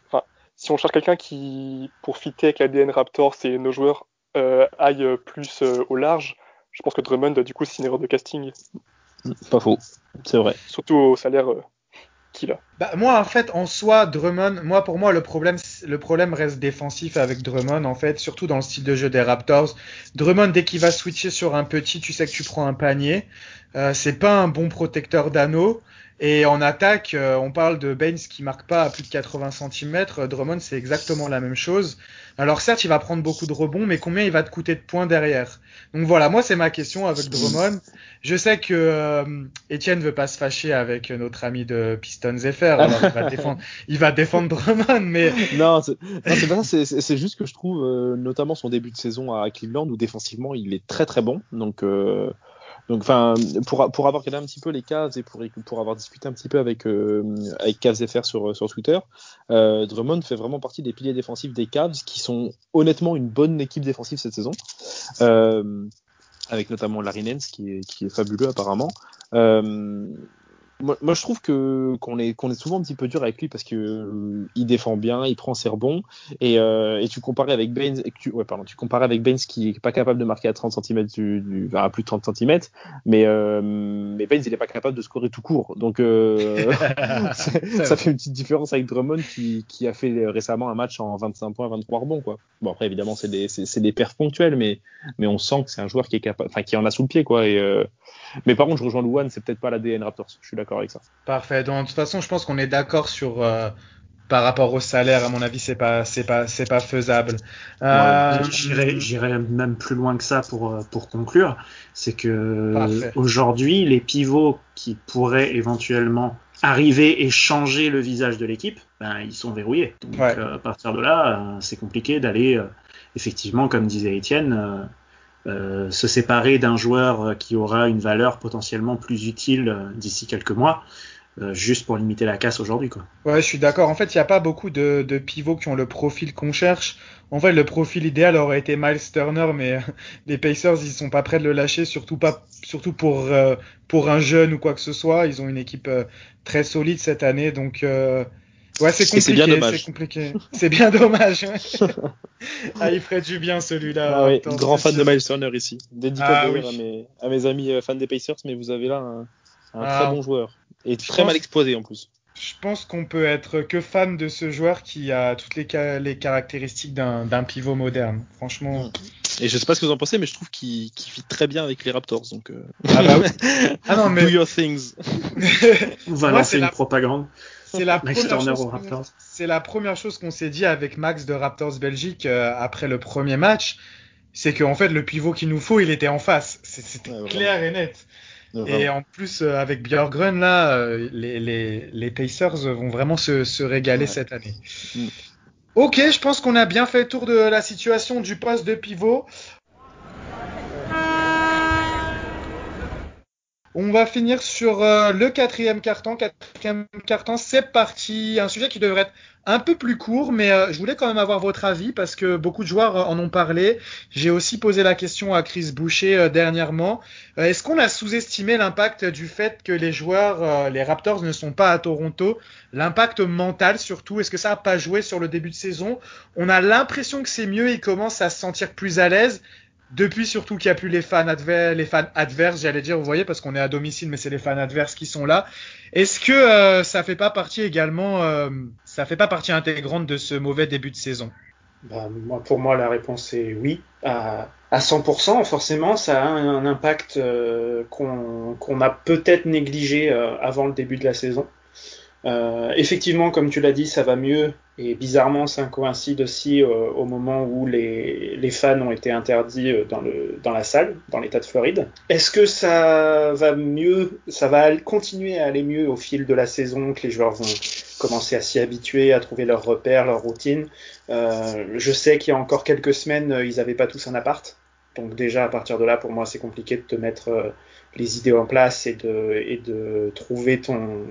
F: si on cherche quelqu'un qui, pour fitter avec l'ADN Raptors et nos joueurs, euh, aille plus euh, au large, je pense que Drummond, du coup, c'est une erreur de casting.
D: Pas faux, c'est vrai.
F: Surtout au salaire
C: Bah, moi, en fait, en soi, Drummond, moi, pour moi, le problème, le problème reste défensif avec Drummond, en fait, surtout dans le style de jeu des Raptors. Drummond, dès qu'il va switcher sur un petit, tu sais que tu prends un panier. Euh, c'est pas un bon protecteur d'anneau. Et en attaque, euh, on parle de Baines qui marque pas à plus de 80 cm. Drummond, c'est exactement la même chose. Alors certes, il va prendre beaucoup de rebonds, mais combien il va te coûter de points derrière? Donc voilà, moi c'est ma question avec Drummond. Je sais que euh, Etienne veut pas se fâcher avec notre ami de Pistons FR. Alors il va défendre, il va défendre Drummond, mais
D: non, c'est pas ça. C'est juste que je trouve, euh, notamment son début de saison à Cleveland, où défensivement il est très très bon. Donc euh, donc, enfin, pour, pour avoir regardé un petit peu les Cavs et pour, pour avoir discuté un petit peu avec, euh, avec Cavs FR sur, sur Twitter, euh, Drummond fait vraiment partie des piliers défensifs des Cavs qui sont honnêtement une bonne équipe défensive cette saison. Euh, avec notamment Larry Nance qui est, qui est fabuleux apparemment. Euh, moi, moi, je trouve que qu'on est qu'on est souvent un petit peu dur avec lui parce que euh, il défend bien, il prend ses rebonds et, euh, et tu comparais avec Baines, tu, ouais pardon, tu comparais avec Baines qui est pas capable de marquer à 30 cm du, du à plus de 30 cm, mais euh, mais Baines il est pas capable de scorer tout court, donc euh, ça fait une petite différence avec Drummond qui, qui a fait récemment un match en 25 points, 23 rebonds quoi. Bon après évidemment c'est des c'est, des perfs ponctuels, mais mais on sent que c'est un joueur qui est capable, enfin qui en a sous le pied quoi et mais par contre, je rejoins Luan, c'est peut-être pas la DN Raptors. Je suis d'accord avec ça.
C: Parfait. Donc, de toute façon, je pense qu'on est d'accord sur euh, par rapport au salaire. À mon avis, c'est pas c'est pas c'est pas faisable.
E: Euh... Ouais, J'irai même plus loin que ça pour pour conclure. C'est que aujourd'hui, les pivots qui pourraient éventuellement arriver et changer le visage de l'équipe, ben, ils sont verrouillés. Donc ouais. euh, à partir de là, euh, c'est compliqué d'aller euh, effectivement, comme disait Étienne euh, se séparer d'un joueur qui aura une valeur potentiellement plus utile euh, d'ici quelques mois, euh, juste pour limiter la casse aujourd'hui. Quoi.
C: Ouais, je suis d'accord. En fait, il n'y a pas beaucoup de, de, pivots qui ont le profil qu'on cherche. En fait, le profil idéal aurait été Miles Turner, mais les Pacers, ils sont pas prêts de le lâcher, surtout pas, surtout pour euh, pour un jeune ou quoi que ce soit. Ils ont une équipe euh, très solide cette année, donc euh, Ouais, c'est compliqué.
D: C'est bien dommage.
C: C'est compliqué. C'est bien dommage. ah, il ferait du bien celui-là.
D: Ah, oui. Grand fan de Miles Turner ici. Dédicace ah, oui. à, mes, à mes amis fans des Pacers, mais vous avez là un, un ah, très bon joueur. Et très pense, mal exploité en plus.
C: Je pense qu'on peut être que fan de ce joueur qui a toutes les, les caractéristiques d'un pivot moderne. Franchement.
D: Et je sais pas ce que vous en pensez, mais je trouve qu'il qu fit très bien avec les Raptors. Donc, euh...
C: Ah bah oui. ah non, mais...
D: Do your things.
E: On va lancer une la... propagande.
C: C'est la, c'est la, première chose qu'on s'est dit avec Max de Raptors Belgique euh, après le premier match. C'est qu'en fait, le pivot qu'il nous faut, il était en face. C'était ouais, clair et net. Ouais, et en plus, euh, avec Björgren, là, euh, les, les, les, Pacers vont vraiment se, se régaler cette année. Mm. Ok, je pense qu'on a bien fait le tour de la situation du poste de pivot. On va finir sur euh, le quatrième carton. Quatrième carton, c'est parti. Un sujet qui devrait être un peu plus court, mais euh, je voulais quand même avoir votre avis parce que beaucoup de joueurs euh, en ont parlé. J'ai aussi posé la question à Chris Boucher dernièrement. Est-ce qu'on a sous-estimé l'impact du fait que les joueurs, les Raptors ne sont pas à Toronto? L'impact mental surtout, est-ce que ça n'a pas joué sur le début de saison? On a l'impression que c'est mieux, ils commencent à se sentir plus à l'aise. Depuis surtout qu'il n'y a plus les fans, les fans adverses, j'allais dire, vous voyez, parce qu'on est à domicile, mais c'est les fans adverses qui sont là. Est-ce que euh, ça fait pas partie également, euh, ça fait pas partie intégrante de ce mauvais début de saison?
E: Bah, moi, Pour moi, la réponse est oui. À, à 100%, forcément, ça a un, impact euh, qu'on a peut-être négligé euh, avant le début de la saison. Euh, effectivement, comme tu l'as dit, ça va mieux. Et bizarrement, ça coïncide aussi euh, au moment où les, les, fans ont été interdits euh, dans, le, dans la salle, dans l'État de Floride. Est-ce que ça va mieux Ça va continuer à aller mieux au fil de la saison, que les joueurs vont commencer à s'y habituer, à trouver leurs repères, leurs routines? Euh, je sais qu'il y a encore quelques semaines, ils n'avaient pas tous un appart. Donc déjà, à partir de là, pour moi, c'est compliqué de te mettre les idées en place et de, et de trouver ton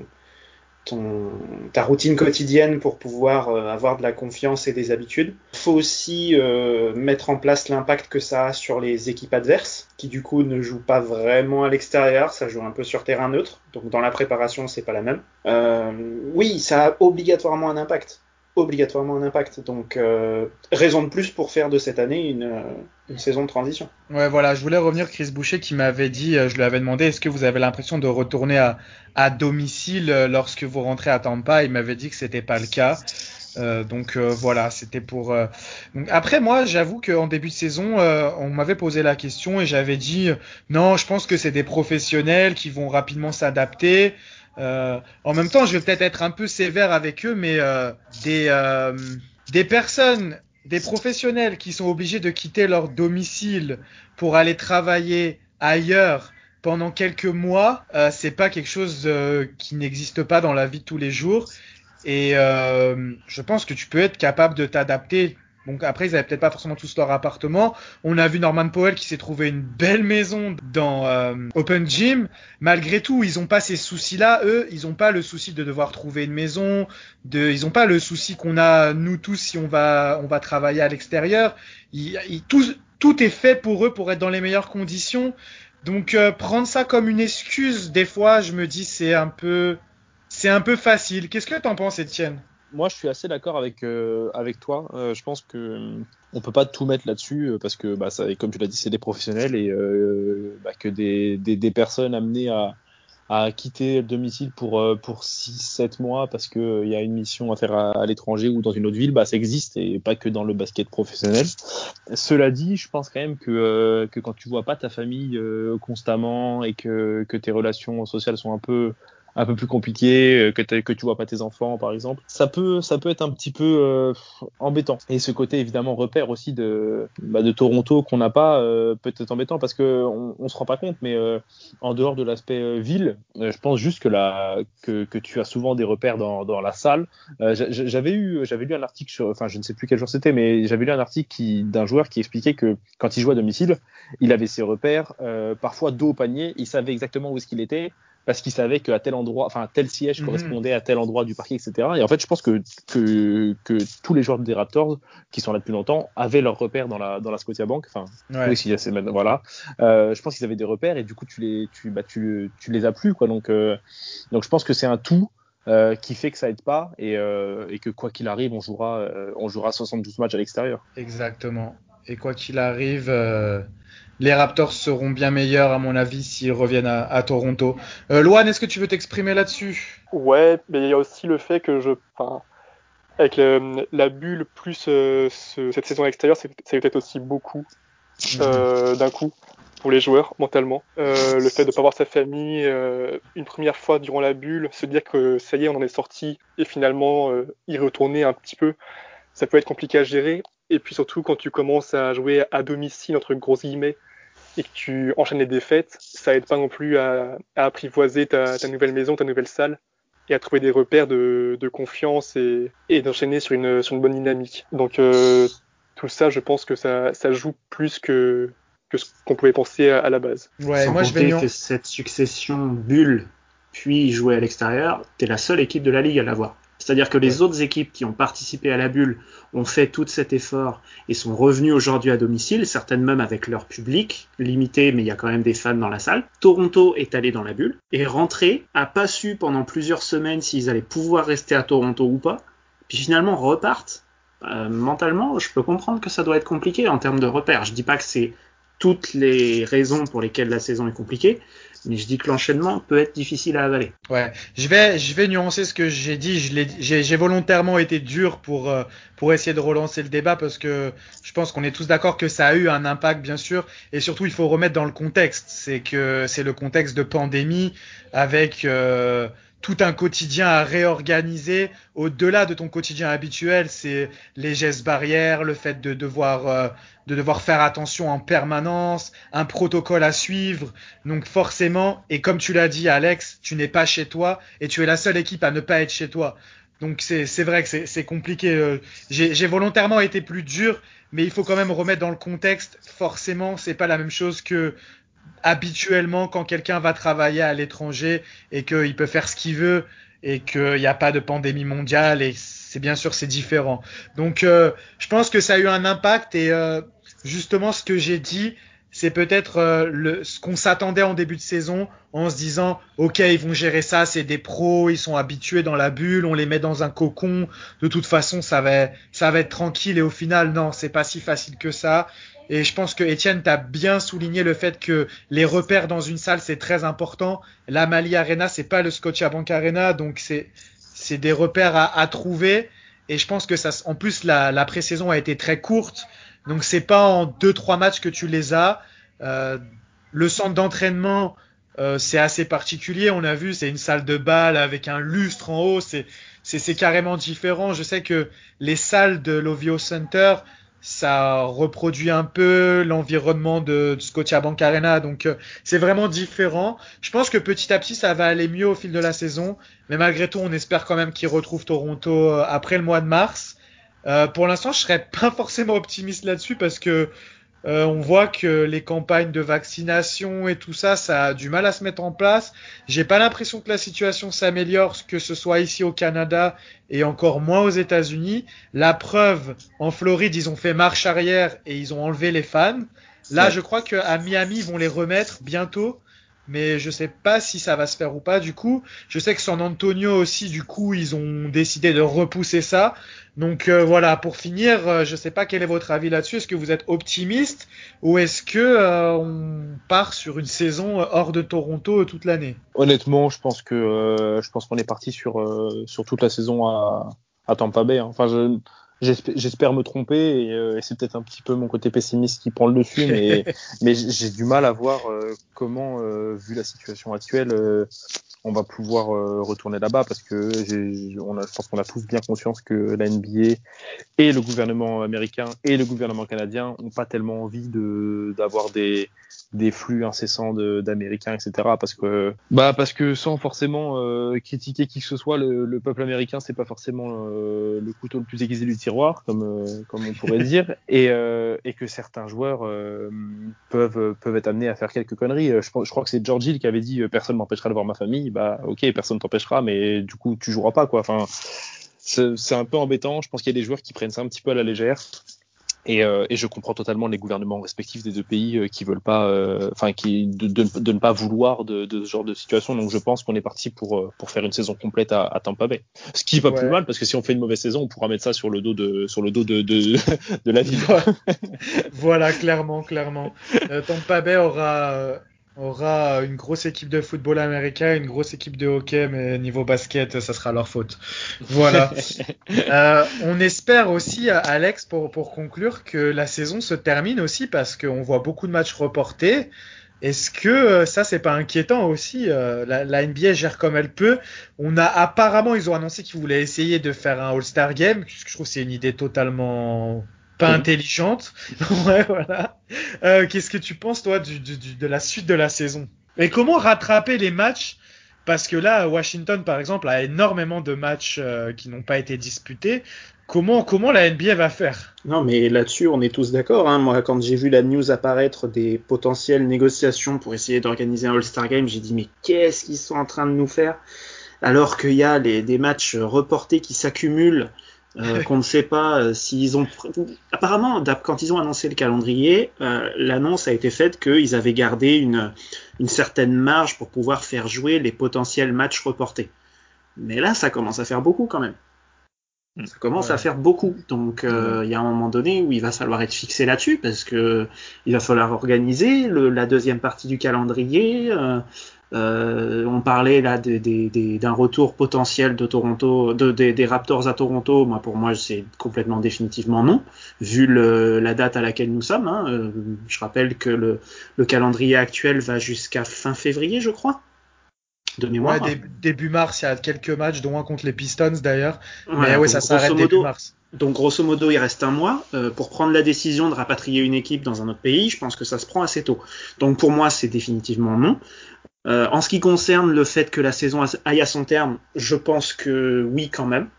E: ton, ta routine quotidienne pour pouvoir euh, avoir de la confiance et des habitudes. Il faut aussi euh, mettre en place l'impact que ça a sur les équipes adverses, qui du coup ne jouent pas vraiment à l'extérieur, ça joue un peu sur terrain neutre, donc dans la préparation c'est pas la même. Euh, oui, ça a obligatoirement un impact obligatoirement un impact. Donc, euh, raison de plus pour faire de cette année une, une, saison de transition.
C: Ouais, voilà, je voulais revenir Chris Boucher qui m'avait dit, euh, je lui avais demandé, est-ce que vous avez l'impression de retourner à, à domicile euh, lorsque vous rentrez à Tampa? Il m'avait dit que c'était pas le cas. Euh, donc euh, voilà, c'était pour. Euh... Donc, après moi, j'avoue qu'en début de saison, on m'avait posé la question et j'avais dit non, je pense que c'est des professionnels qui vont rapidement s'adapter. Euh, en même temps, je vais peut-être être un peu sévère avec eux, mais euh, des, euh, des personnes, des professionnels qui sont obligés de quitter leur domicile pour aller travailler ailleurs pendant quelques mois, c'est pas quelque chose qui n'existe pas dans la vie de tous les jours. Et je pense que tu peux être capable de t'adapter donc après, ils avaient peut-être pas forcément tous leur appartement. On a vu Norman Powell qui s'est trouvé une belle maison dans euh, Open Gym. Malgré tout, ils ont pas ces soucis-là. Eux, ils ont pas le souci de devoir trouver une maison. De, ils ont pas le souci qu'on a nous tous si on va, on va travailler à l'extérieur. tout, tout est fait pour eux pour être dans les meilleures conditions. Donc euh, prendre ça comme une excuse, des fois, je me dis c'est un peu, c'est un peu facile. Qu'est-ce que t'en penses, Étienne?
D: Moi, je suis assez d'accord avec euh, avec toi. Euh, je pense que on peut pas tout mettre là-dessus euh, parce que, bah, comme tu l'as dit, c'est des professionnels et bah, que des, des, personnes amenées à, à quitter le domicile pour pour 6-7 mois parce que il y a une mission à faire à, l'étranger ou dans une autre ville, bah, ça existe et pas que dans le basket professionnel. Cela dit, je pense quand même que que quand tu vois pas ta famille constamment et que que tes relations sociales sont un peu un peu plus compliqué, euh, que, tu vois pas tes enfants par exemple, ça peut ça peut être un petit peu euh, embêtant. Et ce côté évidemment repère aussi de bah, de Toronto qu'on n'a pas euh, peut être embêtant parce que on, se rend pas compte, mais en dehors de l'aspect ville, je pense juste que la que, tu as souvent des repères dans, dans la salle. j'avais j'avais lu un article sur, enfin je ne sais plus quel jour c'était, mais j'avais lu un article d'un joueur qui expliquait que quand il jouait à domicile, il avait ses repères, parfois dos au panier, il savait exactement où est-ce qu'il était parce qu'il savait qu'à tel endroit, enfin tel siège mhm. correspondait à tel endroit du parquet, etc. Et en fait, je pense que, que, que tous les joueurs des Raptors qui sont là depuis longtemps avaient leurs repères dans la dans la Scotia Bank. Enfin, oui, si, voilà. Euh, je pense qu'ils avaient des repères et du coup, tu les tu bah tu, tu les as plus quoi. Donc euh, donc je pense que c'est un tout. Euh, qui fait que ça aide pas et, euh, et que quoi qu'il arrive, on jouera, euh, on jouera 72 matchs à l'extérieur.
C: Exactement. Et quoi qu'il arrive, euh, les Raptors seront bien meilleurs, à mon avis, s'ils reviennent à, Toronto. Euh, Loan, est-ce que tu veux t'exprimer là-dessus?
F: Ouais, mais il y a aussi le fait que je. Avec la bulle plus euh, cette saison extérieure, ça peut-être aussi beaucoup euh, d'un coup pour les joueurs mentalement. Euh, le fait de ne pas voir sa famille une première fois durant la bulle, se dire que ça y est, on en est sorti et finalement y retourner un petit peu, ça peut être compliqué à gérer. Et puis surtout quand tu commences à jouer à domicile entre grosses guillemets et que tu enchaînes les défaites, ça aide pas non plus à, apprivoiser ta, nouvelle maison, ta nouvelle salle et à trouver des repères de, confiance et, d'enchaîner sur une, sur une bonne dynamique. Donc euh, tout ça, je pense que ça, joue plus que, que ce qu'on pouvait penser à, la base.
E: Ouais, Sans moi je vais que cette succession bulle puis jouer à l'extérieur, t'es la seule équipe de la ligue à l'avoir. C'est-à-dire que les autres équipes qui ont participé à la bulle ont fait tout cet effort et sont revenues aujourd'hui à domicile, certaines même avec leur public limité, mais il y a quand même des fans dans la salle. Toronto est allé dans la bulle et rentré, a pas su pendant plusieurs semaines s'ils allaient pouvoir rester à Toronto ou pas, puis finalement repartent. Euh, mentalement, je peux comprendre que ça doit être compliqué en termes de repères. Je dis pas que c'est toutes les raisons pour lesquelles la saison est compliquée, mais je dis que l'enchaînement peut être difficile à avaler.
C: Ouais, je vais, je vais nuancer ce que j'ai dit. J'ai volontairement été dur pour, euh, pour essayer de relancer le débat parce que je pense qu'on est tous d'accord que ça a eu un impact, bien sûr. Et surtout, il faut remettre dans le contexte. C'est que c'est le contexte de pandémie avec euh, tout un quotidien à réorganiser au-delà de ton quotidien habituel. C'est les gestes barrières, le fait de devoir, euh, de devoir faire attention en permanence, un protocole à suivre. Donc forcément, et comme tu l'as dit Alex, tu n'es pas chez toi et tu es la seule équipe à ne pas être chez toi. Donc c'est vrai que c'est compliqué. Euh, j'ai volontairement été plus dur, mais il faut quand même remettre dans le contexte. Forcément, c'est pas la même chose que habituellement quand quelqu'un va travailler à l'étranger et qu'il peut faire ce qu'il veut et qu'il n'y a pas de pandémie mondiale et c'est bien sûr c'est différent. Donc euh, je pense que ça a eu un impact et euh, justement ce que j'ai dit c'est peut-être euh, ce qu'on s'attendait en début de saison en se disant ok ils vont gérer ça c'est des pros ils sont habitués dans la bulle on les met dans un cocon de toute façon ça va ça va être tranquille et au final non c'est pas si facile que ça et je pense que Étienne t'a bien souligné le fait que les repères dans une salle c'est très important. La Mali Arena c'est pas le Scotiabank Arena donc c'est c'est des repères à, à, trouver. Et je pense que ça en plus la, la pré-saison a été très courte donc c'est pas en deux trois matchs que tu les as. Euh, le centre d'entraînement euh, c'est assez particulier. On a vu c'est une salle de bal avec un lustre en haut. C'est c'est carrément différent. Je sais que les salles de l'Ovio Center ça reproduit un peu l'environnement de, de Scotiabank Arena, donc euh, c'est vraiment différent. Je pense que petit à petit ça va aller mieux au fil de la saison, mais malgré tout on espère quand même qu'ils retrouvent Toronto euh, après le mois de mars. Euh, pour l'instant je serais pas forcément optimiste là-dessus parce que euh, on voit que les campagnes de vaccination et tout ça, ça a du mal à se mettre en place. J'ai pas l'impression que la situation s'améliore, que ce soit ici au Canada et encore moins aux États-Unis. La preuve, en Floride, ils ont fait marche arrière et ils ont enlevé les fans. Là, je crois qu'à Miami, ils vont les remettre bientôt mais je sais pas si ça va se faire ou pas du coup. Je sais que San Antonio aussi du coup ils ont décidé de repousser ça. Donc euh, voilà, pour finir, euh, je sais pas quel est votre avis là-dessus. Est-ce que vous êtes optimiste ou est-ce que euh, on part sur une saison hors de Toronto toute l'année?
D: Honnêtement, je pense que je pense qu'on est parti sur sur toute la saison à, à Tampa Bay. Hein. Enfin, je J'espère me tromper euh, et, c'est peut-être un petit peu mon côté pessimiste qui prend le dessus, mais, mais j'ai du mal à voir euh, comment, euh, vu la situation actuelle, on va pouvoir retourner là-bas parce que on a, je pense qu'on a tous bien conscience que la NBA et le gouvernement américain et le gouvernement canadien ont pas tellement envie de d'avoir des des flux incessants d'Américains, etc. Parce que, bah, parce que sans forcément euh, critiquer qui que ce soit, le, le peuple américain, c'est pas forcément euh, le couteau le plus aiguisé du tiroir, comme, euh, comme on pourrait dire, et, et que certains joueurs peuvent, peuvent être amenés à faire quelques conneries. Je, je crois que c'est George Hill qui avait dit personne m'empêchera de voir ma famille. Bah, ok, personne t'empêchera, mais du coup, tu joueras pas, quoi. Enfin, c'est un peu embêtant. Je pense qu'il y a des joueurs qui prennent ça un petit peu à la légère. Et, euh, et, je comprends totalement les gouvernements respectifs des deux pays euh, qui veulent pas, euh, enfin, qui de, de, de, ne pas vouloir de, de, ce genre de situation. Donc, je pense qu'on est parti pour euh, pour faire une saison complète à, à Tampa Bay. Ce qui va plus mal parce que si on fait une mauvaise saison, on pourra mettre ça sur le dos de sur le dos de de, de la ville.
C: voilà, clairement, clairement. Tampa Bay aura aura une grosse équipe de football américain, une grosse équipe de hockey, mais niveau basket, ça sera leur faute. Voilà. euh, on espère aussi, Alex, pour, pour conclure, que la saison se termine aussi parce qu'on voit beaucoup de matchs reportés. Est-ce que euh, ça c'est pas inquiétant aussi euh, la, la, NBA gère comme elle peut. On a apparemment ils ont annoncé qu'ils voulaient essayer de faire un All-Star Game. Je trouve que c'est une idée totalement pas intelligente. ouais, voilà. Euh, Qu'est-ce que tu penses, toi, de la suite de la saison? Et comment rattraper les matchs? Parce que là, Washington, par exemple, a énormément de matchs euh, qui n'ont pas été disputés. Comment, comment la NBA va faire?
E: Non, mais là-dessus, on est tous d'accord. Hein. Moi, quand j'ai vu la news apparaître des potentielles négociations pour essayer d'organiser un All-Star Game, j'ai dit mais qu'est-ce qu'ils sont en train de nous faire? Alors qu'il y a les, des matchs reportés qui s'accumulent, euh, qu'on ne sait pas euh, s'ils ont. Apparemment, quand ils ont annoncé le calendrier, euh, l'annonce a été faite qu'ils avaient gardé une, une certaine marge pour pouvoir faire jouer les potentiels matchs reportés. Mais là, ça commence à faire beaucoup quand même.
D: Mm.
E: Ça commence
C: Ouais.
E: à faire beaucoup. Donc euh, il y a un moment donné où il va falloir être fixé là-dessus parce que il va falloir organiser le- la deuxième partie du calendrier. Euh, on parlait là d'un retour potentiel de Toronto, de, des- Raptors à Toronto. Moi, pour moi, c'est complètement définitivement non, vu la date à laquelle nous sommes. hein. Euh, je rappelle que le calendrier actuel va jusqu'à fin février, je crois, de mémoire.
C: Ouais, dé- début mars, il y a quelques matchs, dont un contre les Pistons d'ailleurs.
E: Voilà,
C: mais ouais, ça s'arrête début mars.
E: Donc grosso modo, il reste un mois euh, pour prendre la décision de rapatrier une équipe dans un autre pays. Je pense que ça se prend assez tôt. Donc pour moi, c'est définitivement non. Euh, en ce qui concerne le fait que la saison aille à son terme, je pense que oui quand même.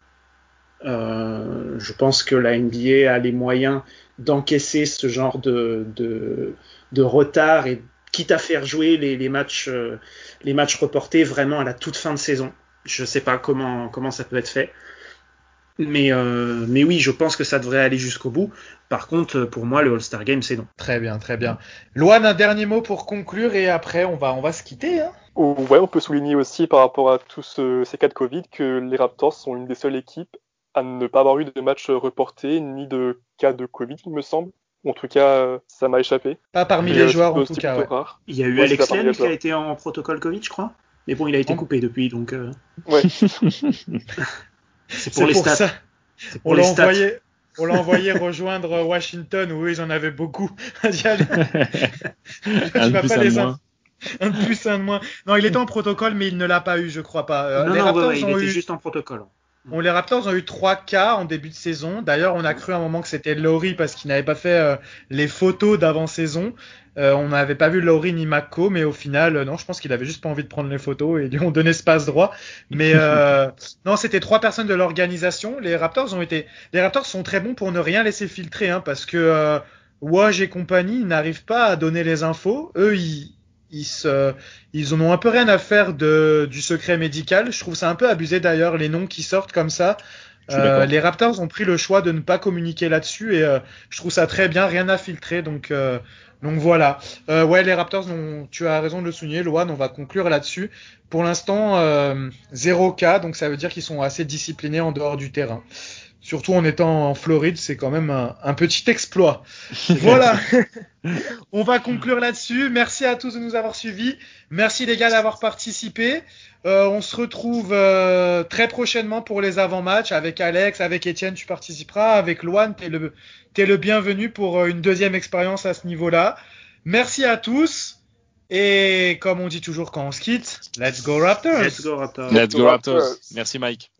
E: Euh, je pense que la NBA a les moyens d'encaisser ce genre de, de, de retard et quitte à faire jouer les, les matchs euh, les matchs reportés vraiment à la toute fin de saison. Je sais pas comment comment ça peut être fait. Mais, euh, mais oui, je pense que ça devrait aller jusqu'au bout. Par contre, pour moi, le All-Star Game, c'est non.
C: Très bien, très bien. Loane, un dernier mot pour conclure et après on va, on va se quitter. Hein
F: Ou- Ouais, on peut souligner aussi par rapport à tous ce- ces cas de Covid que les Raptors sont une des seules équipes à ne pas avoir eu de match reporté ni de cas de Covid, il me semble. En tout cas, euh, ça m'a échappé.
C: Pas parmi
F: Et,
C: les joueurs en tout cas. Ouais.
E: Il y a eu
F: Ouais,
E: Alex
F: parmi
E: qui a été en protocole Covid, je crois. Mais bon, il a été coupé depuis, donc euh,
F: Ouais.
E: c'est pour les
C: pour
E: stats.
C: ça. On l'a envoyé, on l'a envoyé rejoindre Washington où ils en avaient beaucoup.
D: Un de plus,
C: pas
D: un de
C: les
D: moins.
C: un de plus, un de moins. Non, il était en protocole, mais il ne l'a pas eu, je crois pas. Euh,
E: Non,
C: les
E: non,
C: Raptors
E: ouais, ouais, il
C: ont
E: était
C: eu,
E: juste en protocole.
C: Bon, les Raptors ont eu trois cas en début de saison. D'ailleurs, on a cru à un moment que c'était Laurie parce qu'il n'avait pas fait euh, les photos d'avant-saison. Euh, on n'avait pas vu Laurie ni Mako, mais au final, euh, non, je pense qu'il avait juste pas envie de prendre les photos et ils lui ont donné ce passe droit. Mais euh, non, c'était trois personnes de l'organisation. Les Raptors ont été, les Raptors sont très bons pour ne rien laisser filtrer, hein, parce que euh, Woj et compagnie n'arrivent pas à donner les infos. Eux, ils, ils se, ils en ont un peu rien à faire de, du secret médical. Je trouve ça un peu abusé d'ailleurs les noms qui sortent comme ça. Euh, les Raptors ont pris le choix de ne pas communiquer là-dessus et euh, je trouve ça très bien, rien à filtrer. Donc, euh, donc voilà. Ouais, les Raptors, tu as raison de le souligner, Loan. On va conclure là-dessus. Pour l'instant, euh, 0 cas, donc ça veut dire qu'ils sont assez disciplinés en dehors du terrain. Surtout en étant en Floride, c'est quand même un, un petit exploit. Voilà. On va conclure là-dessus. Merci à tous de nous avoir suivis. Merci les gars d'avoir participé. Euh, on se retrouve euh, très prochainement pour les avant-matchs avec Alex, avec Étienne, tu participeras, avec Loane, t'es le, t'es le bienvenu pour euh, une deuxième expérience à ce niveau-là. Merci à tous. Et comme on dit toujours quand on se quitte, let's go Raptors!
E: Let's go, Raptors.
D: Let's go
F: Raptors.
D: Raptors. Merci Mike.